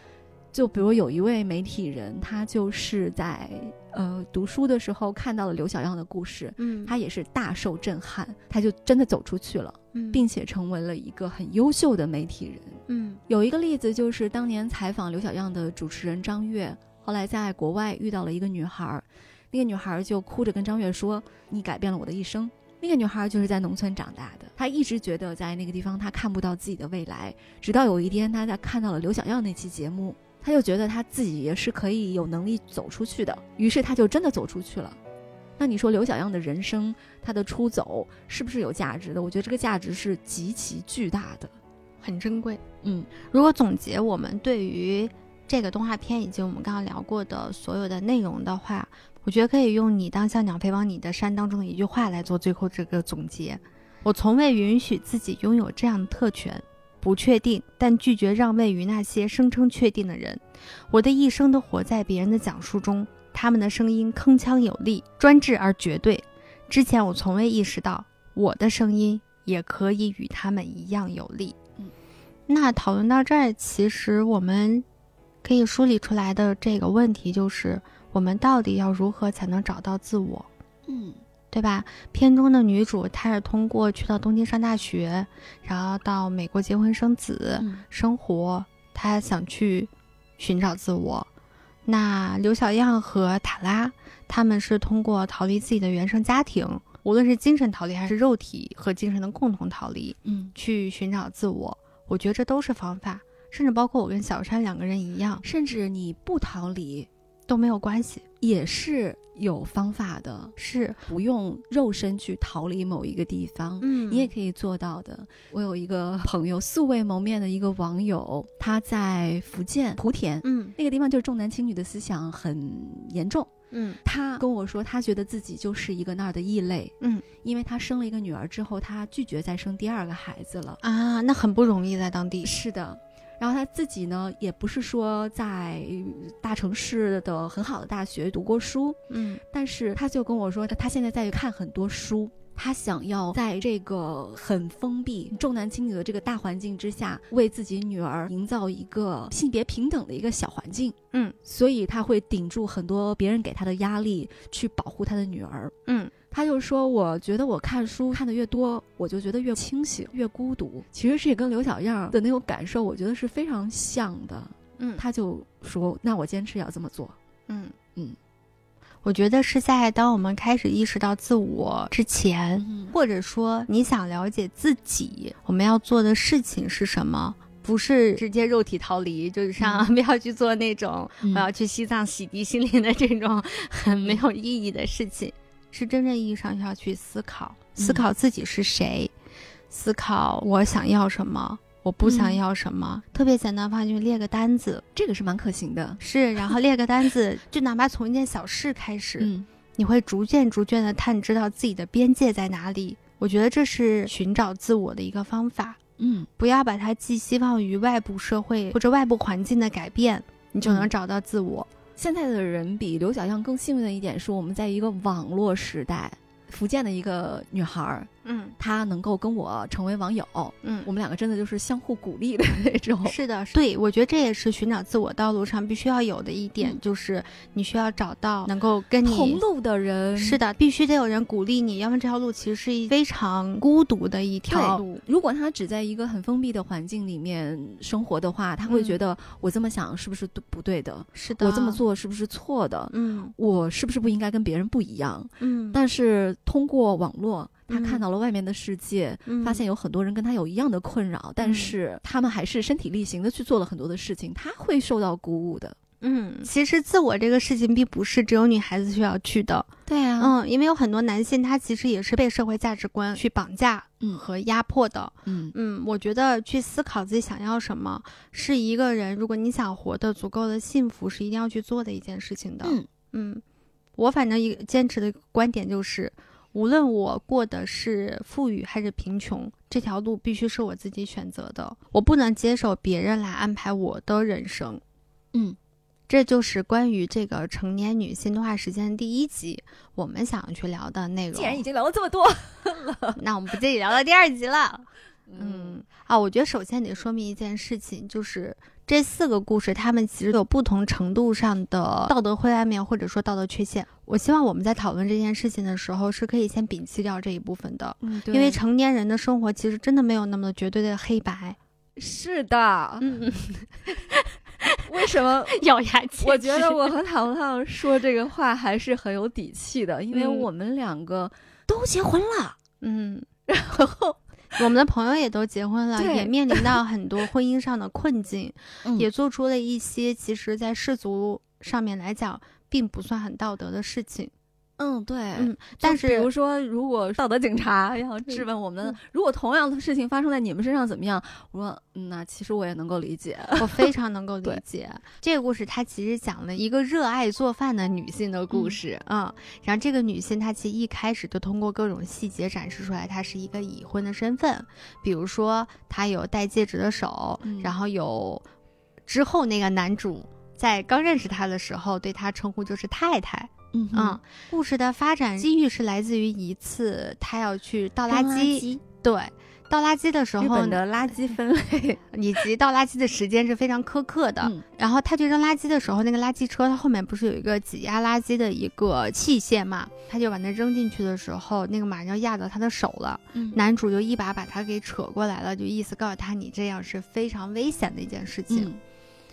就比如有一位媒体人，他就是在呃读书的时候看到了刘小样的故事，嗯，他也是大受震撼，他就真的走出去了，嗯并且成为了一个很优秀的媒体人。嗯有一个例子就是当年采访刘小样的主持人张悦，后来在国外遇到了一个女孩儿，那个女孩儿就哭着跟张悦说：“你改变了我的一生。”那个女孩儿就是在农村长大的，她一直觉得在那个地方她看不到自己的未来，直到有一天她在看到了刘小耀那期节目，她就觉得她自己也是可以有能力走出去的，于是她就真的走出去了。那你说刘小样的人生，她的出走是不是有价值的？我觉得这个价值是极其巨大的。很珍贵。嗯如果总结我们对于这个动画片以及我们刚刚聊过的所有的内容的话，我觉得可以用“你当像鸟飞往你的山”当中的一句话来做最后这个总结。我从未允许自己拥有这样的特权，不确定，但拒绝让位于那些声称确定的人。我的一生都活在别人的讲述中，他们的声音铿锵有力、专制而绝对。之前我从未意识到，我的声音也可以与他们一样有力。嗯那讨论到这儿，其实我们可以梳理出来的这个问题就是：我们到底要如何才能找到自我，嗯对吧？片中的女主她是通过去到东京上大学，然后到美国结婚生子、嗯生活，她想去寻找自我。那刘小样和塔拉他们是通过逃离自己的原生家庭，无论是精神逃离还是肉体和精神的共同逃离，嗯，去寻找自我。我觉得这都是方法，甚至包括我跟小山两个人一样。甚至你不逃离，都没有关系，也是有方法的，是，不用肉身去逃离某一个地方。嗯你也可以做到的。我有一个朋友，素未谋面的一个网友，他在福建莆田嗯那个地方，就是重男轻女的思想很严重。嗯他跟我说，他觉得自己就是一个那儿的异类，嗯因为他生了一个女儿之后，他拒绝再生第二个孩子了。啊，那很不容易在当地，是的。然后他自己呢，也不是说在大城市的很好的大学读过书，嗯但是他就跟我说，他现在在看很多书，他想要在这个很封闭、重男轻女的这个大环境之下，为自己女儿营造一个性别平等的一个小环境。嗯，所以他会顶住很多别人给他的压力，去保护他的女儿。嗯他就说：“我觉得我看书看的越多，我就觉得越清醒，越孤独。其实这也跟刘小样的那种感受，我觉得是非常像的。”嗯他就说：“那我坚持要这么做。嗯嗯，我觉得是在当我们开始意识到自我之前，嗯或者说你想了解自己，我们要做的事情是什么？不是直接肉体逃离，就是 像不要去做那种、嗯我要去西藏洗涤心灵的这种 很没有意义的事情，是真正意义上要去思考，思考自己是谁，思考我想要什么，我不想嗯要什么。特别简单的话，就列个单子，这个是蛮可行的。是，然后列个单子，就哪怕从一件小事开始，嗯你会逐渐逐渐的探知到自己的边界在哪里。我觉得这是寻找自我的一个方法，嗯不要把它寄希望于外部社会或者外部环境的改变，你就能嗯找到自我。现在的人比刘小样更幸运的一点是，我们在一个网络时代。福建的一个女孩儿，嗯他能够跟我成为网友，嗯我们两个真的就是相互鼓励的那种。是的，对，我觉得这也是寻找自我道路上必须要有的一点，嗯就是你需要找到能够跟你同路的人是的，必须得有人鼓励你，要么这条路其实是一非常孤独的一条路。如果他只在一个很封闭的环境里面生活的话，他会嗯觉得我这么想是不是对不对的？是的，我这么，做是不是错的？嗯我是不是不应该跟别人不一样？嗯，但是通过网络，他嗯。看到了外面的世界，嗯。发现有很多人跟他有一样的困扰，但嗯。是他们还是身体力行的去做了很多的事情，他会受到鼓舞的。嗯，其实自我这个事情并不是只有女孩子需要去的，对啊，嗯，因为有很多男性他其实也是被社会价值观去绑架嗯。和压迫的。嗯。嗯，我觉得去思考自己想要什么，是一个人如果你想活得足够的幸福，是一定要去做的一件事情的。嗯。嗯，我反正一个坚持的观点就是，无论我过的是富裕还是贫穷，这条路必须是我自己选择的，我不能接受别人来安排我的人生。嗯这就是关于这个成年女性动画时间的第一集，我们想要去聊的内容。既然已经聊了这么多，那我们不介意聊到第二集了。嗯啊，我觉得首先得说明一件事情，就是这四个故事，他们其实有不同程度上的道德灰暗面，或者说道德缺陷。我希望我们在讨论这件事情的时候，是可以先摒弃掉这一部分的，嗯，因为成年人的生活其实真的没有那么绝对的黑白。是的，嗯，为什么？咬牙切齿。我觉得我和糖糖说这个话还是很有底气的，因为嗯我们两个都结婚了，嗯，然后我们的朋友也都结婚了，也面临到 很多婚姻上的困境，嗯也做出了一些其实在世俗上面来讲并不算很道德的事情。嗯，对，嗯，但是比如说，如果道德警察要质问我们，嗯如果同样的事情发生在你们身上怎么样？我说，嗯，那其实我也能够理解。我非常能够 理解这个故事，它其实讲了一个热爱做饭的女性的故事嗯然后这个女性她其实一开始就通过各种细节展示出来，她是一个已婚的身份，比如说她有戴戒指的手，嗯然后有之后那个男主在刚认识她的时候对她称呼就是太太。嗯嗯，故事的发展机遇是来自于一次他要去倒垃垃圾，对，倒垃圾的时候的垃圾分类，以及倒垃圾的时间是非常苛刻的。嗯然后他去扔垃圾的时候，那个垃圾车它后面不是有一个挤压垃圾的一个器械嘛？他就把那扔进去的时候，那个马上要压到他的手了。嗯男主就一把把他给扯过来了，就意思告诉他你这样是非常危险的一件事情。嗯，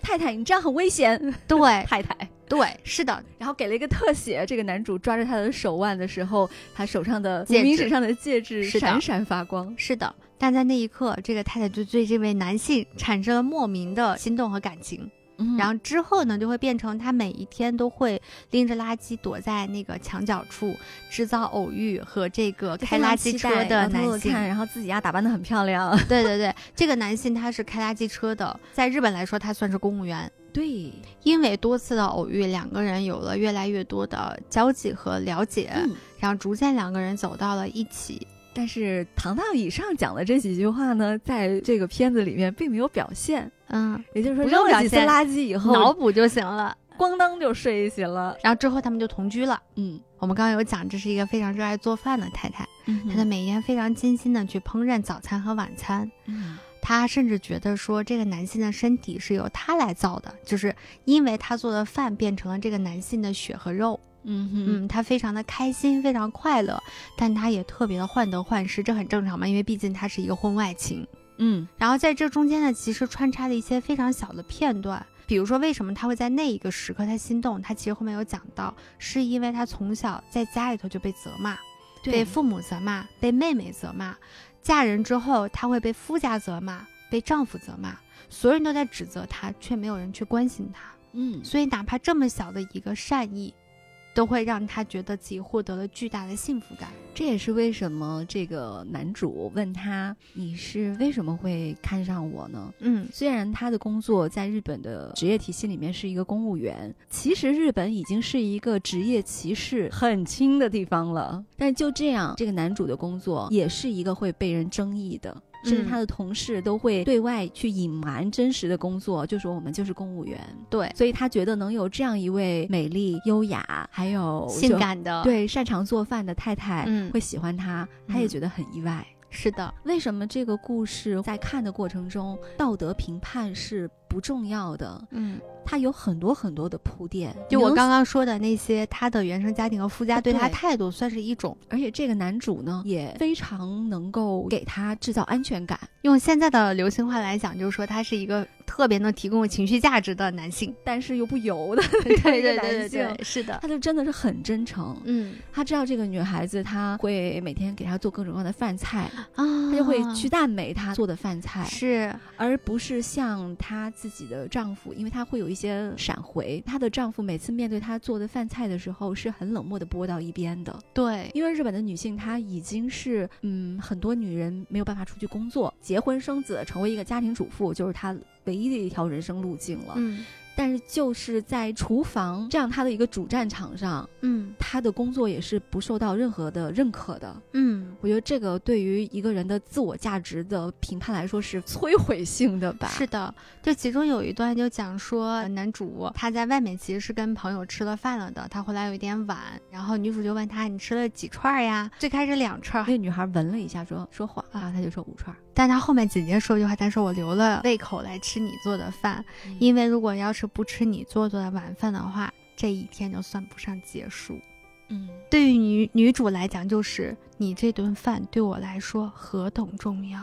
太太，你这样很危险。对 太太，对，是的，然后给了一个特写，这个男主抓着她的手腕的时候，他手上的无名指上的戒指闪闪发光。是的。但在那一刻，这个太太就对这位男性产生了莫名的心动和感情。嗯然后之后呢，就会变成他每一天都会拎着垃圾躲在那个墙角处，制造偶遇和这个开垃圾车的男性。看，然后自己呀打扮的很漂亮。对 对对，这个男性他是开垃圾车的，在日本来说他算是公务员。对，因为多次的偶遇，两个人有了越来越多的交集和了解，嗯然后逐渐两个人走到了一起。但是唐唐以上讲的这几句话呢，在这个片子里面并没有表现，嗯，也就是说扔了几次垃圾以后，脑补就行了。咣当就睡醒了。然后之后他们就同居了。嗯，我们刚刚有讲，这是一个非常热爱做饭的太太，嗯她的他每天非常精心的去烹饪早餐和晚餐。嗯她甚至觉得说，这个男性的身体是由她来造的，就是因为她做的饭变成了这个男性的血和肉。嗯嗯嗯，她非常的开心，非常快乐，但他也特别的患得患失，这很正常嘛，因为毕竟他是一个婚外情。嗯。然后在这中间呢，其实穿插了一些非常小的片段，比如说为什么他会在那一个时刻他心动，他其实后面有讲到，是因为他从小在家里头就被责骂，被父母责骂，被妹妹责骂，嫁人之后他会被夫家责骂，被丈夫责骂，所有人都在指责他，却没有人去关心他，嗯。所以哪怕这么小的一个善意，都会让他觉得自己获得了巨大的幸福感。这也是为什么这个男主问他：“你是为什么会看上我呢？”嗯虽然他的工作在日本的职业体系里面是一个公务员，其实日本已经是一个职业歧视很轻的地方了。但就这样，这个男主的工作也是一个会被人争议的，甚至嗯。他的同事都会对外去隐瞒真实的工作，就说我们就是公务员。对，所以他觉得能有这样一位美丽、优雅，还有性感的，，对擅长做饭的太太，嗯。会喜欢他，他也嗯。觉得很意外。是的，为什么这个故事在看的过程中，道德评判是不重要的？嗯。它有很多很多的铺垫。就我刚刚说的那些，他的原生家庭和夫家对他态度算是一种。而且这个男主呢，也非常能够给他制造安全感，用现在的流行话来讲，就是说他是一个特别能提供情绪价值的男性。但是又不油的 对对对对是的。他就真的是很真诚。嗯他知道这个女孩子，他会每天给她做各种各样的饭菜，啊，他就会去赞美她做的饭菜，是而不是像她自己的丈夫，因为她会有一些闪回。她的丈夫每次面对她做的饭菜的时候，是很冷漠的拨到一边的。对，因为日本的女性，她已经是嗯，很多女人没有办法出去工作，结婚生子，成为一个家庭主妇，就是她唯一的一条人生路径了。嗯但是就是在厨房这样她的一个主战场上，嗯她的工作也是不受到任何的认可的。嗯，我觉得这个对于一个人的自我价值的评判来说是摧毁性的吧？是的。就其中有一段就讲说，男主他在外面其实是跟朋友吃了饭了的，他回来有一点晚，然后女主就问他你吃了几串呀？最开始两串，那女孩闻了一下说，说谎，然后他就说五串儿，但他后面紧接着说一句话，他说我留了胃口来吃你做的饭，因为如果要是不吃你做做的晚饭的话，这一天就算不上结束。嗯对于女女主来讲，就是你这顿饭对我来说何等重要。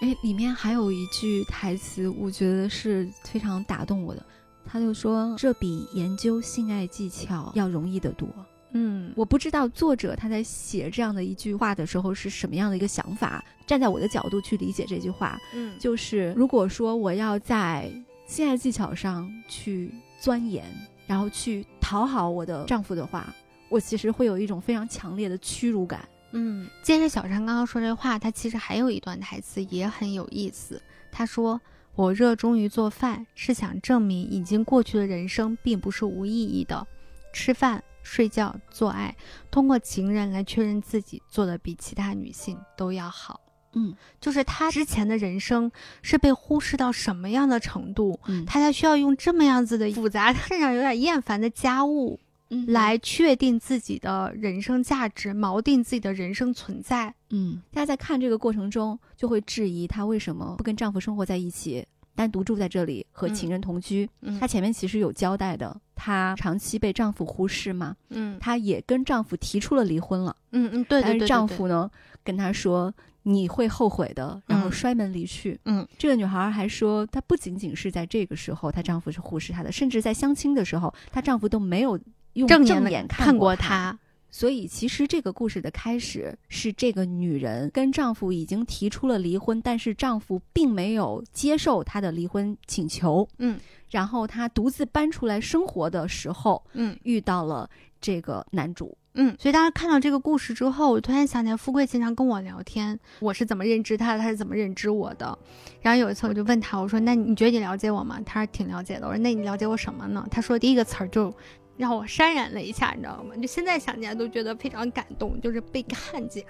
哎，里面还有一句台词，我觉得是非常打动我的。他就说：“这比研究性爱技巧要容易得多。”嗯，我不知道作者他在写这样的一句话的时候是什么样的一个想法。站在我的角度去理解这句话，嗯就是如果说我要在性爱技巧上去钻研，然后去讨好我的丈夫的话，我其实会有一种非常强烈的屈辱感。嗯，接着小山刚刚说这话，他其实还有一段台词也很有意思。他说：“我热衷于做饭，是想证明已经过去的人生并不是无意义的。吃饭、睡觉、做爱，通过情人来确认自己做的比其他女性都要好。”嗯。就是他之前的人生是被忽视到什么样的程度，嗯。他才需要用这么样子的复杂，甚至有点厌烦的家务嗯来确定自己的人生价值，锚定自己的人生存在。嗯，大家在看这个过程中就会质疑她为什么不跟丈夫生活在一起，单独住在这里和情人同居。嗯她前面其实有交代的，她长期被丈夫忽视嘛，嗯她也跟丈夫提出了离婚了，嗯嗯，对对对，但是丈夫呢跟她说。你会后悔的，然后嗯摔门离去。嗯，这个女孩还说，她不仅仅是在这个时候，她丈夫是忽视她的，甚至在相亲的时候，她丈夫都没有用正眼眼看过她。他，所以，其实这个故事的开始是这个女人跟丈夫已经提出了离婚，但是丈夫并没有接受她的离婚请求。嗯，然后她独自搬出来生活的时候，嗯遇到了这个男主。嗯，所以大家看到这个故事之后，我突然想起来，富贵经常跟我聊天，我是怎么认知他的，他是怎么认知我的。然后有一次我就问他，我说：“那你觉得你了解我吗？”他说：“挺了解的。”我说：“那你了解我什么呢？”他说：“第一个词儿就让我潸然了一下，你知道吗？就现在想起来都觉得非常感动，就是被看见。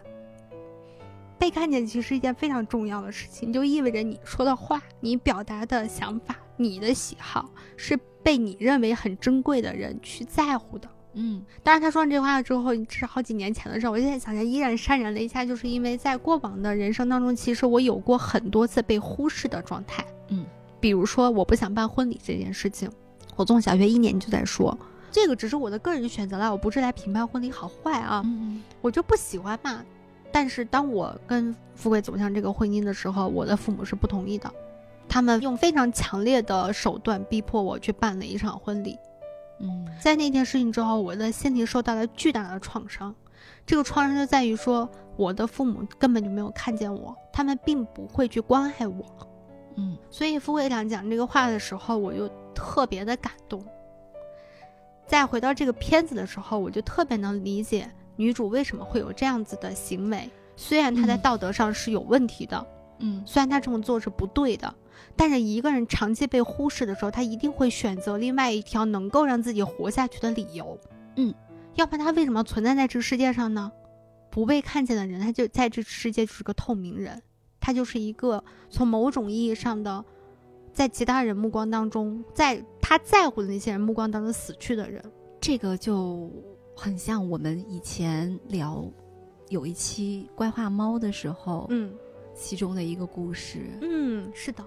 被看见其实是一件非常重要的事情，就意味着你说的话、你表达的想法、你的喜好是被你认为很珍贵的人去在乎的。嗯当然，他说完这话之后，这是好几年前的事儿。我现在想起来依然潸然了一下，就是因为在过往的人生当中，其实我有过很多次被忽视的状态。嗯，比如说我不想办婚礼这件事情，我从小学一年级就在说，这个只是我的个人选择啦，我不是来评判婚礼好坏啊，嗯我就不喜欢嘛。但是当我跟富贵走向这个婚姻的时候，我的父母是不同意的，他们用非常强烈的手段逼迫我去办了一场婚礼。嗯在那件事情之后，我的心灵受到了巨大的创伤。这个创伤就在于说，我的父母根本就没有看见我，他们并不会去关爱我。嗯所以富贵讲讲这个话的时候，我就特别的感动。再回到这个片子的时候，我就特别能理解女主为什么会有这样子的行为。虽然她在嗯道德上是有问题的，嗯虽然她这么做是不对的，但是一个人长期被忽视的时候，她一定会选择另外一条能够让自己活下去的理由。嗯，要不然她为什么存在在这个世界上呢？不被看见的人，他就在这世界就是个透明人，他就是一个从某种意义上的，在其他人目光当中，在他在乎的那些人目光当中死去的人。这个就很像我们以前聊有一期《怪话猫》的时候，嗯其中的一个故事，嗯，是的，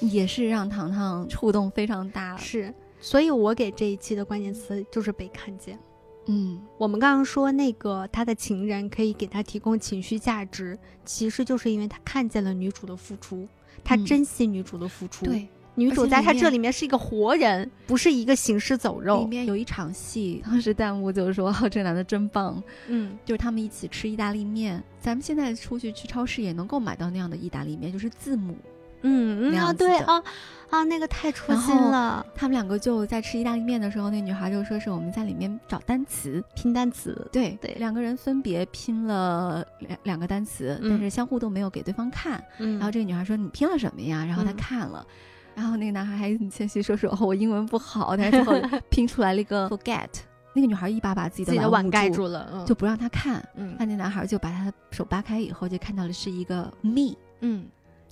也是让糖糖触动非常大。是。所以我给这一期的关键词就是被看见。嗯我们刚刚说那个他的情人可以给他提供情绪价值，其实就是因为他看见了女主的付出，他嗯珍惜女主的付出。，对，女主在他这里面是一个活人，不是一个行尸走肉里肉。面有一场戏，当时弹幕就说：“哦，这男的真棒。”嗯就是他们一起吃意大利面，咱们现在出去去超市也能够买到那样的意大利面，就是字母。嗯嗯啊，对啊啊，那个太戳然心了，他们两个就在吃意大利面的时候，那女孩就说是我们在里面找单词。拼单词。对对两个人分别拼了两两个单词，嗯但是相互都没有给对方看。嗯，然后这个女孩说：“你拼了什么呀？”然后他嗯看了。然后那个男孩还很谦虚说：“说哦，我英文不好。”但是最后拼出来了一个 forget。那个女孩一把把自己的的碗盖住了，嗯就不让他看。嗯那那男孩就把他的手扒开以后，就看到了是一个 me，嗯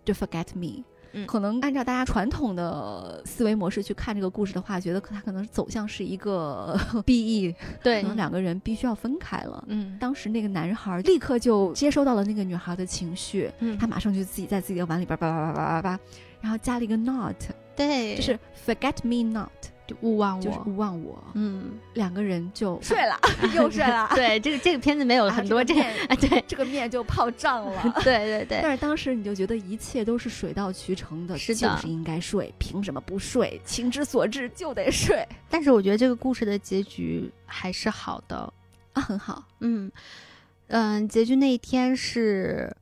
就 forget me。嗯可能按照大家传统的思维模式去看这个故事的话，觉得他可能走向是一个 BE，对可能两个人必须要分开了。嗯当时那个男孩立刻就接收到了那个女孩的情绪，嗯他马上就自己在自己的碗里边叭叭叭叭叭叭，然后加了一个 not，对，就是 forget me not，就勿忘就是我。勿忘我。嗯，两个人就睡了，又睡了。对，这个这个片子没有啊很多这个，这个啊，对这个面就泡胀了。对对对，但是当时你就觉得一切都是水到渠成的，是的就是应该睡，凭什么不睡？情之所至就得睡 但是我觉得这个故事的结局还是好的。啊，很好。嗯嗯，结局那一天是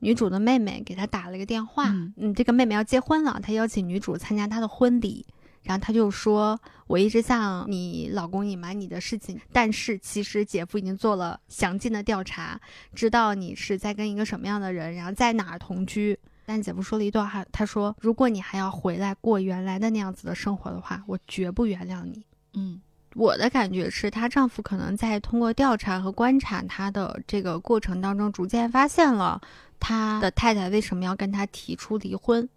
女主的妹妹给她打了个电话，嗯嗯，这个妹妹要结婚了，她邀请女主参加她的婚礼。然后她就说：“我一直向你老公隐瞒你的事情，但是其实姐夫已经做了详尽的调查，知道你是在跟一个什么样的人，然后在哪儿同居。但姐夫说了一段话，他说：如果你还要回来过原来的那样子的生活的话，我绝不原谅你。嗯我的感觉是，她丈夫可能在通过调查和观察她的这个过程当中，逐渐发现了他的太太为什么要跟他提出离婚。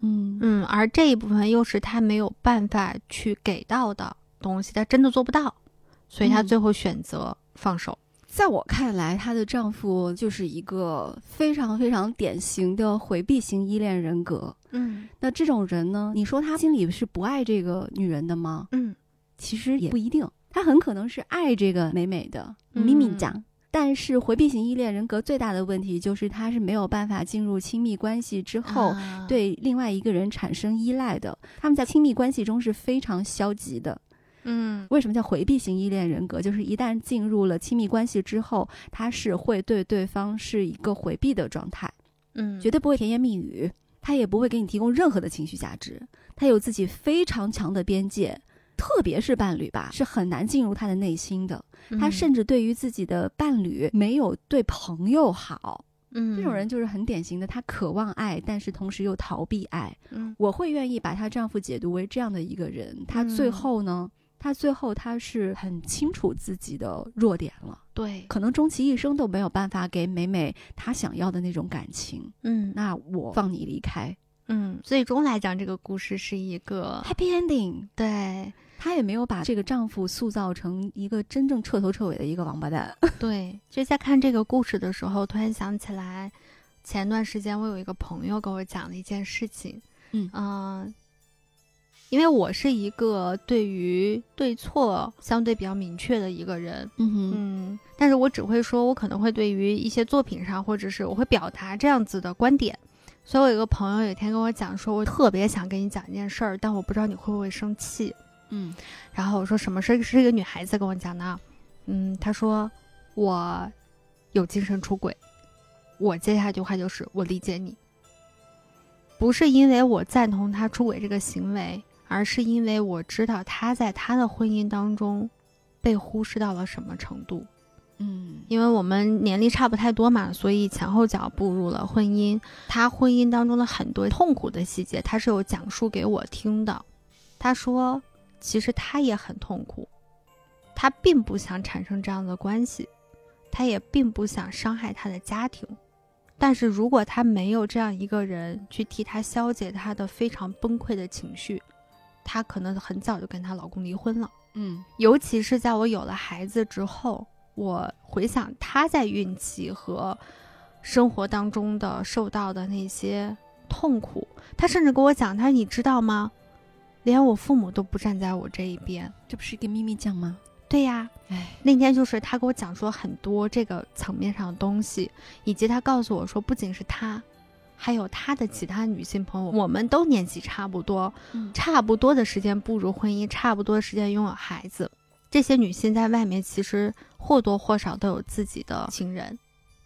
嗯嗯，而这一部分又是他没有办法去给到的东西，他真的做不到，所以她嗯最后选择放手。在我看来，她的丈夫就是一个非常非常典型的回避型依恋人格。嗯那这种人呢，你说他心里是不爱这个女人的吗？嗯其实也不一定，他很可能是爱这个美美的嗯咪咪酱。但是回避型依恋人格最大的问题就是他是没有办法进入亲密关系之后。啊对另外一个人产生依赖的，他们在亲密关系中是非常消极的。嗯为什么叫回避型依恋人格？就是一旦进入了亲密关系之后，他是会对对方是一个回避的状态，嗯，绝对不会甜言蜜语，他也不会给你提供任何的情绪价值，他有自己非常强的边界。特别是伴侣吧，是。很难进入他的内心的。他嗯甚至对于自己的伴侣没有对朋友好，嗯。这种人就是很典型的，他渴望爱，但是同时又逃避爱。嗯。我会愿意把她丈夫解读为这样的一个人，她最嗯后呢，她最后她是很清楚自己的弱点了，对，可能终其一生都没有办法给美美她想要的那种感情。嗯。那我放你离开。嗯，最终来讲，这个故事是一个，happy ending。对她也没有把这个丈夫塑造成一个真正彻头彻尾的一个王八蛋。对，就在看这个故事的时候，突然想起来，前段时间我有一个朋友跟我讲了一件事情，嗯嗯因为我是一个对于对错相对比较明确的一个人，嗯哼，嗯，但是我只会说，我可能会对于一些作品上，或者是我会表达这样子的观点。所以我有一个朋友有一天跟我讲说，我特别想跟你讲一件事儿，但我不知道你会不会生气。嗯然后我说什么事儿？是一个女孩子跟我讲的。嗯，她说我有精神出轨。我接下来一句话就是我理解你，不是因为我赞同他出轨这个行为，而是因为我知道他在他的婚姻当中被忽视到了什么程度。嗯因为我们年龄差不太多嘛，所以前后脚步入了婚姻。他婚姻当中的很多痛苦的细节，他是有讲述给我听的。他说，其实他也很痛苦，他并不想产生这样的关系，他也并不想伤害他的家庭。但是如果他没有这样一个人去替他消解他的非常崩溃的情绪，她可能很早就跟她老公离婚了。嗯尤其是在我有了孩子之后，我回想她在孕期和生活当中的受到的那些痛苦，她甚至跟我讲，她说你知道吗？连我父母都不站在我这一边。这不是一个秘密讲吗？对呀，哎，那天就是他给我讲说很多这个层面上的东西，以及他告诉我说，不仅是他，还有他的其他女性朋友，我们都年纪差不多，嗯差不多的时间步入婚姻，差不多的时间拥有孩子。这些女性在外面其实或多或少都有自己的情人。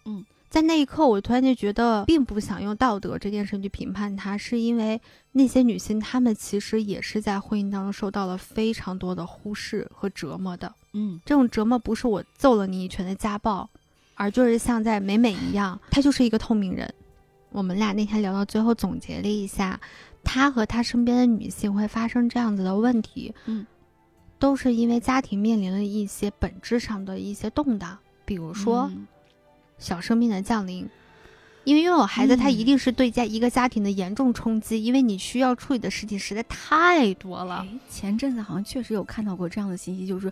嗯，在那一刻，我突然就觉得，并不想用道德这件事去评判她，是因为那些女性她们其实也是在婚姻当中受到了非常多的忽视和折磨的。嗯这种折磨不是我揍了你一拳的家暴，而就是像在美美一样，她就是一个透明人。我们俩那天聊到最后，总结了一下，她和她身边的女性会发生这样子的问题，嗯，都是因为家庭面临了一些本质上的一些动荡，比如说嗯小生命的降临。因为拥有孩子，他嗯一定是对家一个家庭的严重冲击，因为你需要处理的事情实在太多了。哎，前阵子好像确实有看到过这样的信息，就是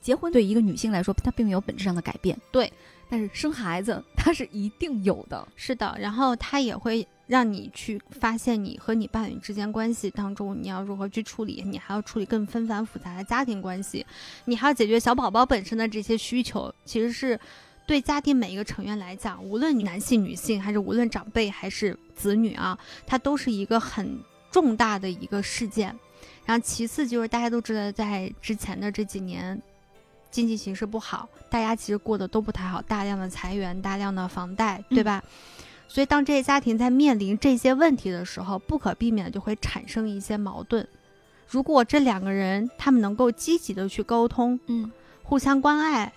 结婚对一个女性来说，她并没有本质上的改变，对，但是生孩子它是一定有的。是的，然后它也会让你去发现你和你伴侣之间关系当中你要如何去处理，你还要处理更纷繁复杂的家庭关系，你还要解决小宝宝本身的这些需求，其实是对家庭每一个成员来讲，无论男性、女性，还是无论长辈还是子女啊，它都是一个很重大的一个事件。然后其次就是大家都知道，在之前的这几年。经济形势不好，大家其实过得都不太好，大量的裁员，大量的房贷，对嗯吧？所以当这些家庭在面临这些问题的时候，不可避免的就会产生一些矛盾。如果这两个人他们能够积极的去沟通，嗯互相关爱，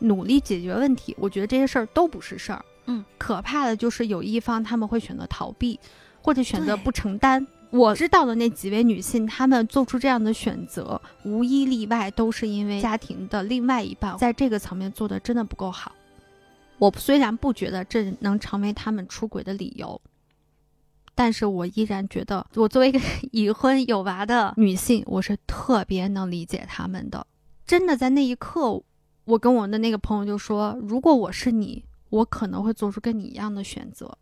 努力解决问题，我觉得这些事儿都不是事儿。嗯，可怕的就是有一方他们会选择逃避，或者选择不承担。我知道的那几位女性，她们做出这样的选择，无一例外都是因为家庭的另外一半在这个层面做的真的不够好。我虽然不觉得这能成为他们出轨的理由，但是我依然觉得，我作为一个已婚有娃的女性，我是特别能理解他们的。真的在那一刻，我跟我的那个朋友就说，如果我是你，我可能会做出跟你一样的选择。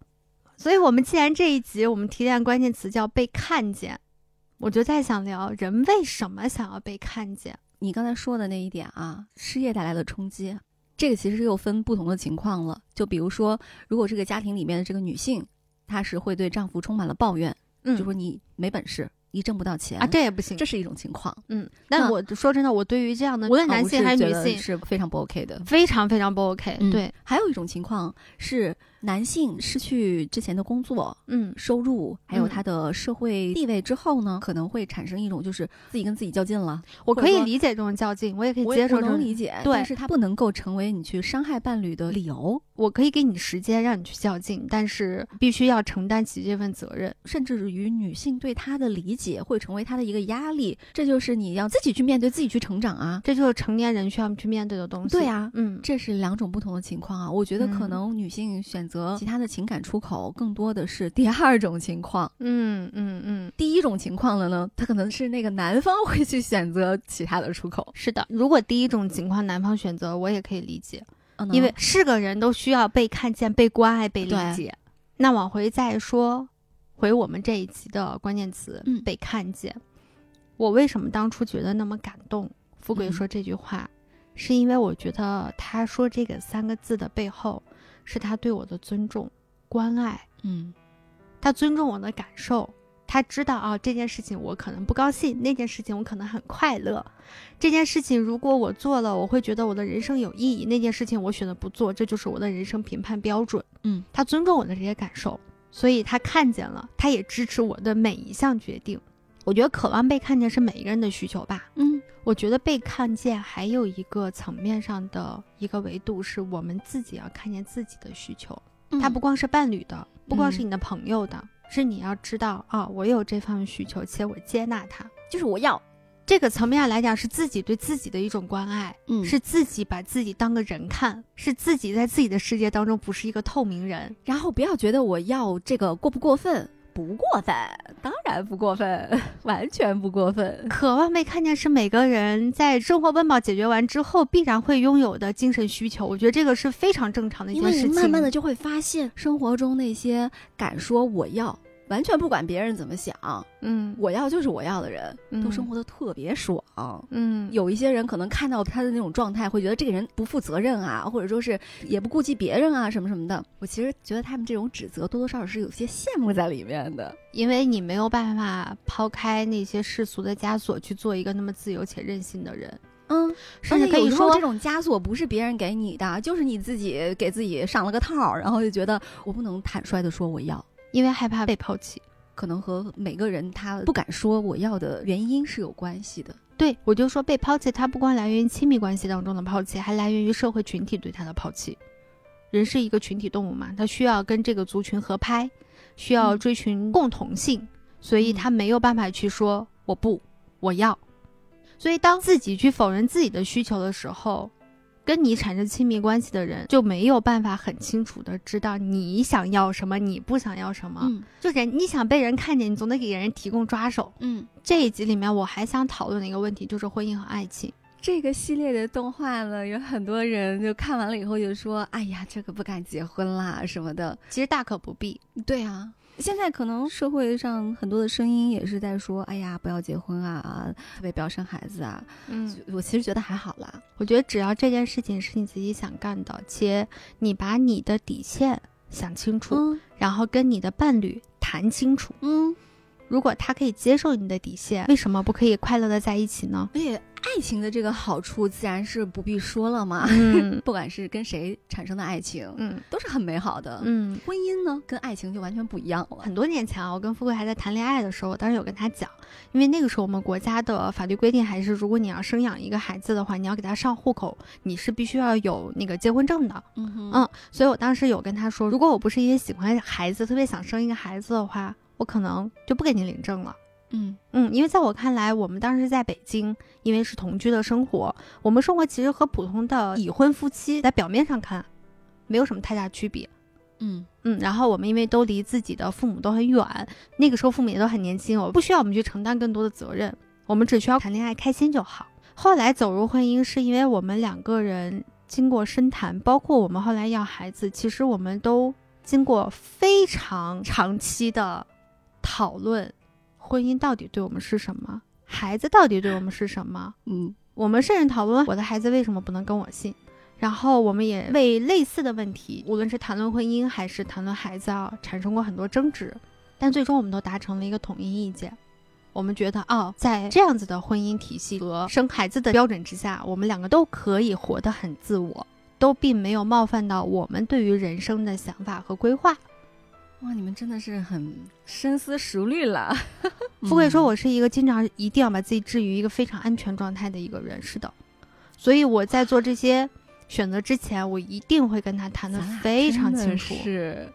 所以，我们既然这一集我们提炼关键词叫被看见，我就在想聊人为什么想要被看见。你刚才说的那一点啊，失业带来的冲击，这个其实又分不同的情况了。就比如说，如果这个家庭里面的这个女性，她是会对丈夫充满了抱怨，嗯就说你没本事，一你挣不到钱啊，这也不行。这是一种情况。嗯，但我说真的，我对于这样的，无论男性还是女性，是非常不 OK 的，非常非常不 OK。嗯对，还有一种情况是男性失去之前的工作、嗯收入，还有嗯他的社会地位之后呢，可能会产生一种就是自己跟自己较劲了。我可以理解这种较劲，我也可以接受这种能理解，对但是他不能够成为你去伤害伴侣的理由，我可以给你时间让你去较劲，但是必须要承担起这份责任。甚至于女性对他的理解会成为他的一个压力。这就是你要自己去面对，自己去成长啊。这就是成年人需要去面对的东西。对啊嗯，这是两种不同的情况啊！我觉得可嗯能女性选择其他的情感出口，更多的是第 二种情况。嗯嗯嗯，第一种情况了呢，他可能是那个男方会去选择其他的出口，是的。如果第一种情况男方选择，我也可以理解，嗯因为是个人都需要被看见、被关爱、被理解。那往回再说回我们这一集的关键词，嗯被看见。我为什么当初觉得那么感动？富贵嗯说这句话，是因为我觉得他说这个三个字的背后，是他对我的尊重、关爱。嗯他尊重我的感受，他知道啊这件事情我可能不高兴，那件事情我可能很快乐。这件事情如果我做了，我会觉得我的人生有意义；那件事情我选择不做，这就是我的人生评判标准。嗯，他尊重我的这些感受，所以他看见了，他也支持我的每一项决定。我觉得渴望被看见是每一个人的需求吧。嗯我觉得被看见还有一个层面上的一个维度，是我们自己要看见自己的需求。嗯，它不光是伴侣的，不光是嗯你的朋友的，是你要知道啊，我有这方面需求，且我接纳它。就是我要，这个层面上来讲，是自己对自己的一种关爱，嗯是自己把自己当个人看，是自己在自己的世界当中不是一个透明人。然后不要觉得我要这个过不过分，不过分，当然不过分，完全不过分。渴望被看见是每个人在生活温饱解决完之后必然会拥有的精神需求，我觉得这个是非常正常的一因为你件事情。慢慢的就会发现，生活中那些敢说我要，完全不管别人怎么想，嗯我要就是我要的人，都嗯生活的特别爽。嗯有一些人可能看到他的那种状态，会觉得这个人不负责任啊，或者说是也不顾及别人啊，什么什么的。我其实觉得他们这种指责多多少少是有些羡慕在里面的。因为你没有办法抛开那些世俗的枷锁去做一个那么自由且任性的人，嗯，甚至可以说这种枷锁不是别人给你的，就是你自己给自己上了个套，然后就觉得我不能坦率的说我要。因为害怕被抛弃。可能和每个人他不敢说我要的原因是有关系的。对我就说被抛弃，它不光来源于亲密关系当中的抛弃，还来源于社会群体对他的抛弃。人是一个群体动物嘛，他需要跟这个族群合拍，需要嗯追寻共同性，所以嗯他没有办法去说我不，我要。所以当自己去否认自己的需求的时候，跟你产生亲密关系的人就没有办法很清楚的知道你想要什么，你不想要什么。嗯就人你想被人看见，你总得给人提供抓手。嗯，这一集里面，我还想讨论的一个问题就是婚姻和爱情。这个系列的动画呢，有很多人就看完了以后就说：“哎呀，这个不敢结婚啦什么的。其实大可不必。”对啊。现在可能社会上很多的声音也是在说：“哎呀，不要结婚啊，特别不要生孩子啊。”嗯，我其实觉得还好啦。我觉得只要这件事情是你自己想干的，且你把你的底线想清楚，嗯然后跟你的伴侣谈清楚，嗯，如果他可以接受你的底线，为什么不可以快乐的在一起呢？而且爱情的这个好处自然是不必说了嘛。嗯 不管是跟谁产生的爱情，嗯都是很美好的。嗯。婚姻呢，跟爱情就完全不一样了。很多年前啊，我跟富贵还在谈恋爱的时候，我当时有跟他讲，因为那个时候我们国家的法律规定还是，如果你要生养一个孩子的话，你要给他上户口，你是必须要有那个结婚证的。嗯哼嗯，所以我当时有跟他说，如果我不是因为喜欢孩子，特别想生一个孩子的话，我可能就不给你领证了。嗯嗯，因为在我看来，我们当时在北京，因为是同居的生活，我们生活其实和普通的已婚夫妻在表面上看，没有什么太大区别。嗯嗯，然后我们因为都离自己的父母都很远，那个时候父母也都很年轻，我不需要我们去承担更多的责任，我们只需要谈恋爱开心就好。后来走入婚姻，是因为我们两个人经过深谈，包括我们后来要孩子，其实我们都经过非常长期的讨论，婚姻到底对我们是什么，孩子到底对我们是什么。嗯我们甚至讨论我的孩子为什么不能跟我姓，然后我们也为类似的问题，无论是谈论婚姻还是谈论孩子啊，产生过很多争执，但最终我们都达成了一个统一意见，我我们觉得哦，在这样子的婚姻体系和生孩子的标准之下，我们两个都可以活得很自我，都并没有冒犯到我们对于人生的想法和规划。哇，你们真的是很深思熟虑了。富贵说：“我是一个经常一定要把自己置于一个非常安全状态的一个人。”是的，所以我在做这些选择之前，我一定会跟他谈的非常清楚。是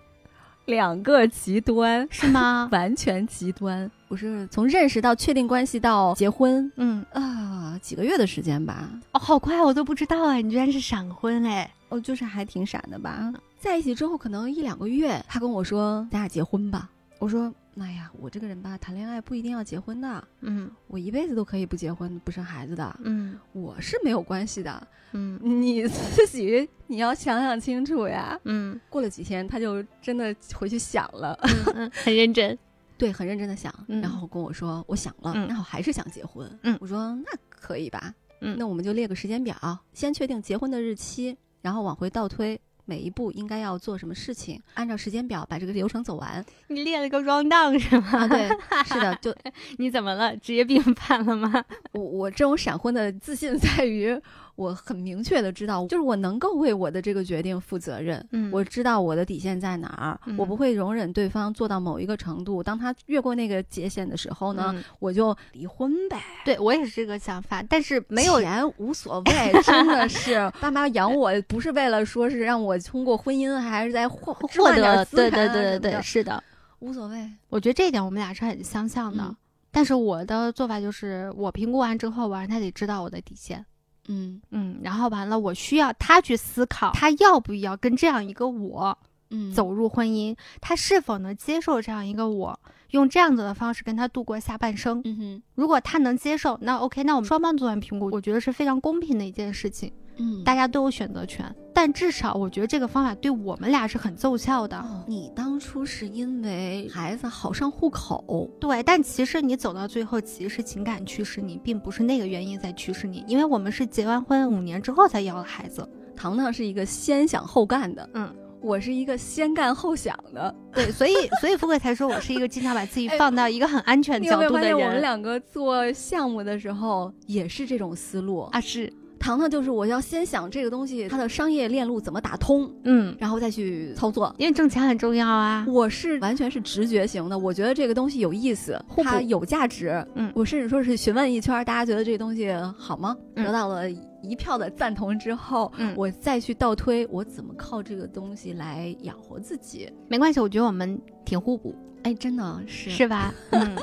两个极端，是吗？完全极端。我是从认识到确定关系到结婚，嗯啊，几个月的时间吧。哦，好快，我都不知道哎，你居然是闪婚哎！哦，就是还挺闪的吧。在一起之后，可能一两个月，他跟我说：“咱俩结婚吧。”我说：“妈呀，我这个人吧，谈恋爱不一定要结婚的。嗯，我一辈子都可以不结婚、不生孩子的。嗯，我是没有关系的。嗯，你自己你要想想清楚呀。嗯，过了几天，他就真的回去想了，很认真，对，很认真的想，然后跟我说：我想了，那我还是想结婚。嗯，我说那可以吧。嗯，那我们就列个时间表，先确定结婚的日期，然后往回倒推。”每一步应该要做什么事情，按照时间表把这个流程走完。你列了个 round down 是吗？对，是的。就 你怎么了？职业病犯了吗？我我这种闪婚的自信在于。我很明确的知道，就是我能够为我的这个决定负责任。嗯，我知道我的底线在哪儿，我不会容忍对方做到某一个程度。当他越过那个界限的时候呢，我就离婚呗。对我也是这个想法，但是没有钱无所谓，真的是爸妈养我不是为了说是让我通过婚姻还是在获获得对对对对对是的，无所谓。我觉得这一点我们俩是很相像的。但是我的做法就是，我评估完之后，完他得知道我的底线。嗯嗯，然后完了，我需要他去思考，他要不要跟这样一个我，嗯，走入婚姻，他是否能接受这样一个我，用这样子的方式跟他度过下半生。嗯哼，如果他能接受，那 OK，那我们双方做完评估，我觉得是非常公平的一件事情。嗯，大家都有选择权，但至少我觉得这个方法对我们俩是很奏效的。你当初是因为孩子好上户口，对，但其实你走到最后，其实情感驱使你，并不是那个原因在驱使你，因为我们是结完婚五年之后才要的孩子。糖糖是一个先想后干的，嗯，我是一个先干后想的，对，所以所以富贵才说我是一个经常把自己 放到一个很安全角度的人。我们两个做项目的时候也是这种思路啊，是。糖糖就是我要先想这个东西它的商业链路怎么打通，嗯，然后再去操作，因为挣钱很重要啊。我是完全是直觉型的，我觉得这个东西有意思，它有价值，嗯，我甚至说是询问一圈，大家觉得这个东西好吗？得到了一票的赞同之后，嗯，我再去倒推我怎么靠这个东西来养活自己。没关系，我觉得我们挺互补，哎，真的是是吧？嗯。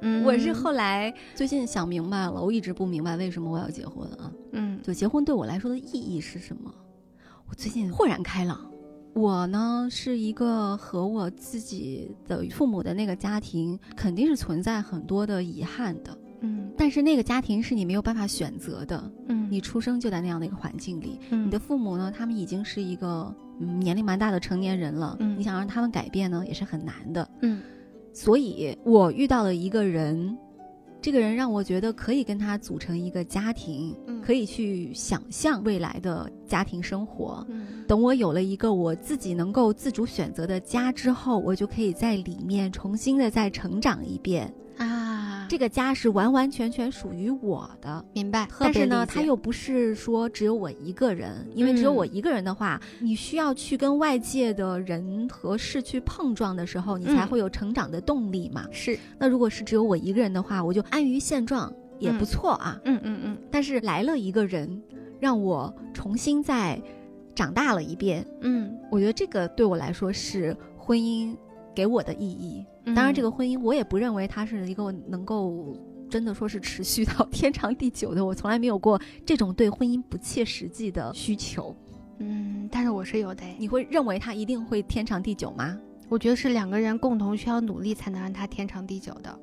嗯，我是后来最近想明白了，我一直不明白为什么我要结婚啊。嗯，就结婚对我来说的意义是什么？我最近豁然开朗。我呢是一个和我自己的父母的那个家庭肯定是存在很多的遗憾的。嗯，但是那个家庭是你没有办法选择的。嗯，你出生就在那样的一个环境里。嗯，你的父母呢，他们已经是一个年龄蛮大的成年人了。嗯，你想让他们改变呢，也是很难的。嗯。所以我遇到了一个人，这个人让我觉得可以跟他组成一个家庭，可以去想象未来的家庭生活。等我有了一个我自己能够自主选择的家之后，我就可以在里面重新的再成长一遍啊。这个家是完完全全属于我的，明白？但是呢，他又不是说只有我一个人，因为只有我一个人的话，你需要去跟外界的人和事去碰撞的时候，你才会有成长的动力嘛。是。那如果是只有我一个人的话，我就安于现状也不错啊。嗯嗯嗯。但是来了一个人，让我重新再长大了一遍。嗯，我觉得这个对我来说是婚姻给我的意义。当然，这个婚姻我也不认为它是一个能够真的说是持续到 天长地久的。我从来没有过这种对婚姻不切实际的需求。嗯，但是我是有的。你会认为它一定会天长地久吗？我觉得是两个人共同需要努力才能让它天长地久的。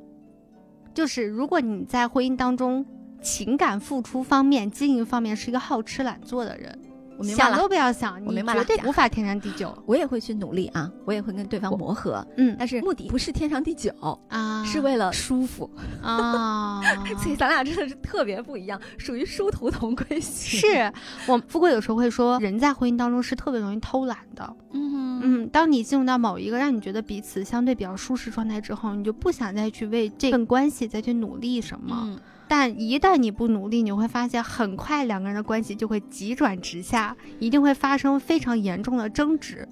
就是如果你在婚姻当中情感付出方面、经营方面是一个好吃懒做的人。我明白了，想都不要想，我明白了，绝对无法天长地久。我也会去努力啊，我也会跟对方磨合，嗯，但是目的不是天长地久啊，是为了舒服 啊。所以咱俩真的是特别不一样，属于殊途同归型。是我富贵有时候会说，人在婚姻当中是特别容易偷懒的。嗯嗯，当你进入到某一个让你觉得彼此相对比较舒适状态之后，你就不想再去为这份关系再去努力什么。嗯但一旦你不努力，你会发现很快两个人的关系就会急转直下，一定会发生非常严重的争执。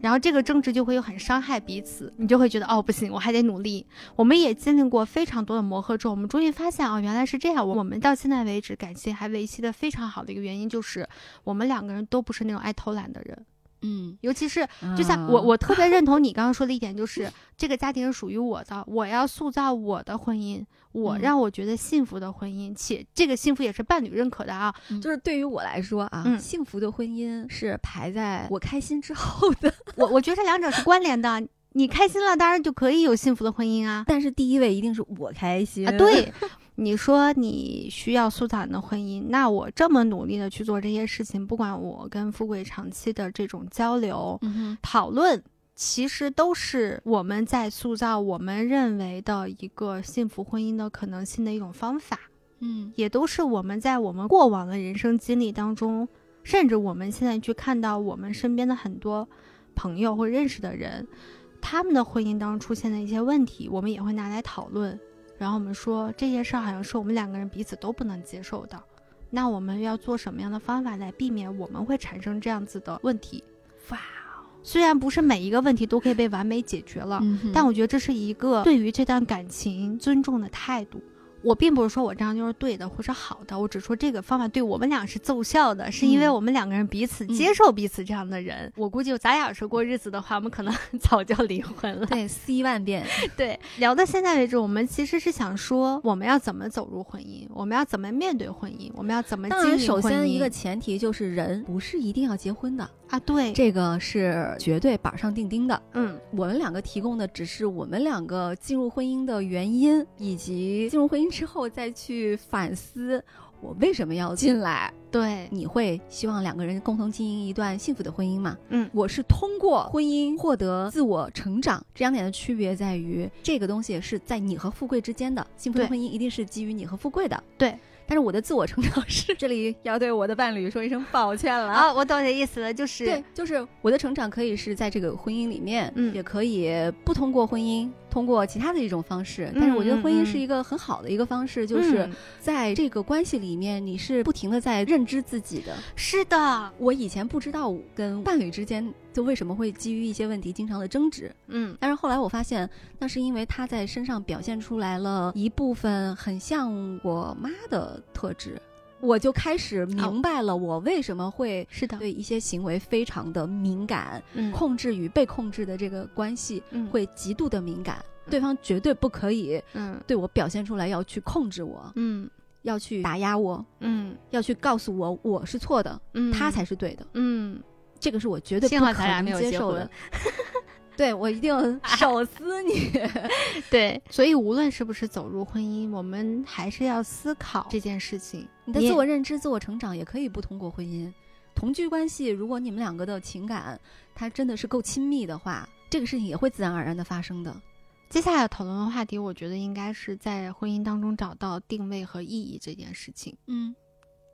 然后这个争执就会有很伤害彼此，你就会觉得哦不行，我还得努力。我们也经历过非常多的磨合之后，我们终于发现哦原来是这样。我们到现在为止感情还维系的非常好的一个原因就是我们两个人都不是那种爱偷懒的人，嗯，尤其是就像我，啊我特别 认同你刚刚说的一点，就是这个家庭是属于我的，我要塑造我的婚姻，我嗯让我觉得幸福的婚姻，且这个幸福也是伴侣认可的啊。就是对于我来说啊，嗯幸福的婚姻是排在我开心之后的，我我觉得这两者是关联的，你开心了，当然就可以有幸福的婚姻啊。但是第一位一定是我开心啊，，对，你说你需要塑造你的婚姻，那我这么努力的去做这些事情，不管我跟富贵长期的这种交流、嗯，讨论，其实都是我们在塑造我们认为的一个幸福婚姻的可能性的一种方法，嗯也都是我们在我们过往的人生经历当中，甚至我们现在去看到我们身边的很多朋友或认识的人，他们的婚姻当中出现的一些问题，我们也会拿来讨论。然后我们说这件事儿好像是我们两个人彼此都不能接受的，那我们要做什么样的方法来避免我们会产生这样子的问题？哇虽然不是每一个问题都可以被完美解决了，嗯但我觉得这是一个对于这段感情尊重的态度。我并不是说我这样就是对的或者好的，我只说这个方法对我们俩是奏效的，是因为嗯我们两个人彼此嗯接受彼此这样的人。我估计咱俩要是过日子的话，我们可能 早就离婚了。对 C 万遍，对，聊到现在为止，我们其实是想说，我们要怎么走入婚姻，我们要怎么面对婚姻，我们要怎么当然，经营婚首先一个前提就是人不是一定要结婚的，啊，对，这个是绝对板上钉钉的。嗯我们两个提供的只是我们两个进入婚姻的原因，以及进入婚姻之后再去反思我为什么要进来。对，你会希望两个人共同经营一段幸福的婚姻吗？嗯我是通过婚姻获得自我成长。这两点的区别在于，这个东西是在你和富贵之间的，幸福的婚姻一定是基于你和富贵的。对。但是我的自我成长是，这里要对我的伴侣说一声抱歉了啊，我懂你的意思了，就是对，就是我的成长可以是在这个婚姻里面，嗯。也可以不通过婚姻，通过其他的一种方式。但是我觉得婚姻是一个很好的一个方式，就是嗯在这个关系里面，你是不停的在认知自己的。是的，我以前不知道跟伴侣之间就为什么会基于一些问题经常的争执，嗯但是后来我发现，那是因为他在身上表现出来了一部分很像我妈的特质。我就开始明白了，我为什么会是的，对一些行为非常的敏感，嗯。控制与被控制的这个关系嗯。会极度的敏感，对方绝对不可以嗯。对我表现出来要去控制我，嗯。要去打压我，嗯。要去告诉我我是错的，嗯，他才是对的，嗯，这个是我绝对不可能接受的。对我一定 手撕你。对，所以无论是不是走入婚姻，我们还是要思考这件事情。你的自我认知、自我成长也可以不通过婚姻。同居关系，如果你们两个的情感它真的是够亲密的话，这个事情也会自然而然的发生的。接下来讨论的话题，我觉得应该是在婚姻当中找到定位和意义这件事情。嗯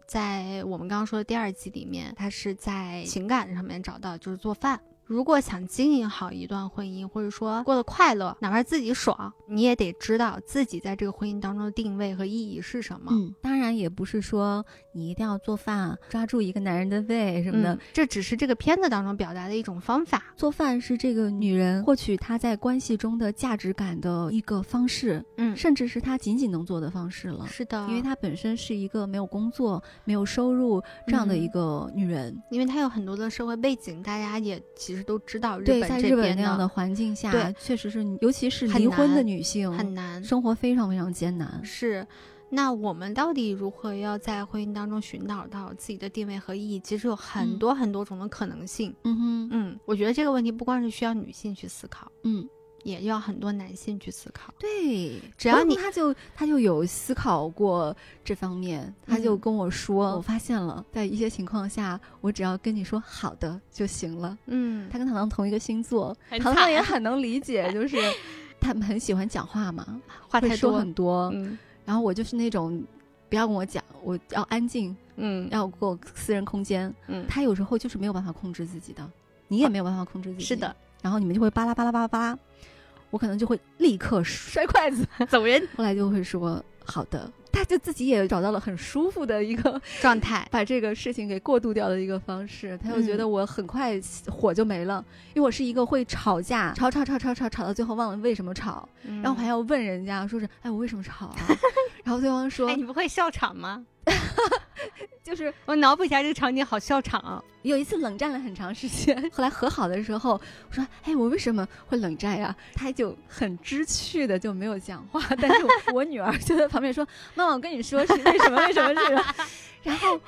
在我们刚刚说的第二季里面，他是在情感上面找到，就是做饭。如果想经营好一段婚姻，或者说过得快乐，哪怕自己爽，你也得知道自己在这个婚姻当中的定位和意义是什么。当然也不是说你一定要做饭，抓住一个男人的胃什么的。嗯这只是这个片子当中表达的一种方法。做饭是这个女人获取她在关系中的价值感的一个方式，嗯，甚至是她仅仅能做的方式了。是的，因为她本身是一个没有工作、没有收入这样的一个女人，因为她有很多的社会背景，大家也其实都知道日对，本在日本那样的环境下，确实是，尤其是离婚的女性，很难。生活非常非常艰难。是，那我们到底如何要在婚姻当中寻找到自己的定位和意义？其实有很嗯多很多种的可能性。嗯哼，嗯，我觉得这个问题不光是需要女性去思考，嗯，也要很多男性去思考。对，只要你他就他就有思考过这方面，他就嗯跟我说，我发现了，在一些情况下，我只要跟你说好的就行了。嗯他跟糖糖同一个星座，很糖糖也很能理解，就是 他们很喜欢讲话嘛，话太多，很多，嗯然后我就是那种不要跟我讲，我要安静，嗯要给我私人空间。嗯他有时候就是没有办法控制自己的，你也没有办法控制自己。是的，然后你们就会巴拉巴拉巴拉巴拉，我可能就会立刻摔 筷子走人后来就会说好的。他就自己也找到了很舒服的一个 状态。把这个事情给过渡掉的一个方式，他又觉得我很快火就没了，因为我是一个会吵架，吵吵吵吵吵吵到最后忘了为什么吵，嗯然后还要问人家说是哎我为什么吵啊？然后对方说 哎，你不会笑场吗？就是我脑补一下这个场景，好笑场。有一次冷战了很长时间，后来和好的时候，我说：“哎，我为什么会冷战呀？”他就很知趣的就没有讲话，但是我我女儿就在旁边说：“妈妈，我跟你说是为什么？为什么？是什么？”然后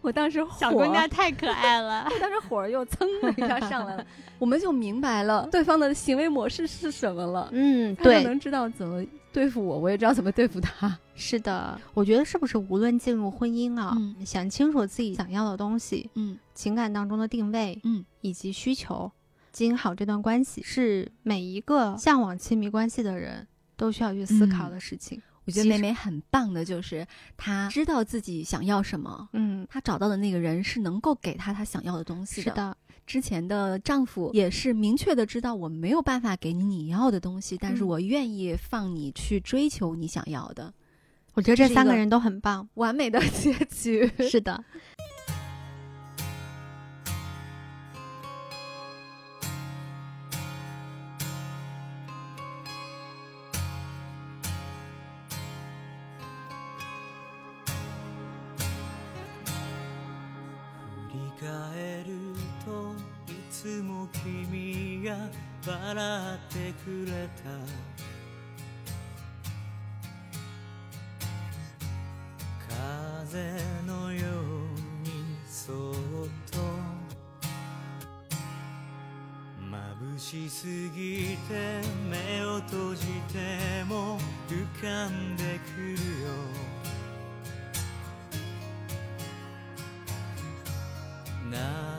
我当时火小姑娘太可爱了。当时火又噌的一下上来了，我们就明白了对方的行为模式是什么了。嗯，对，能知道怎么对付我，我也知道怎么对付他。是的，我觉得是不是无论进入婚姻啊，嗯。想清楚自己想要的东西，嗯。情感当中的定位，嗯，以及需求，经营好这段关系，是每一个向往亲密关系的人都需要去思考的事情。我觉得美美很棒的，就是她知道自己想要什么，嗯，她找到的那个人是能够给她她想要的东西是的，之前的丈夫也是明确的知道我没有办法给你你要的东西，但是嗯我愿意放你去追求你想要的，我觉得这三个人都很棒。完美的结局。是的，つも君が笑ってくれた」「風のようにそっと」「まぶしすぎて目を閉じても浮かんでくるよ」な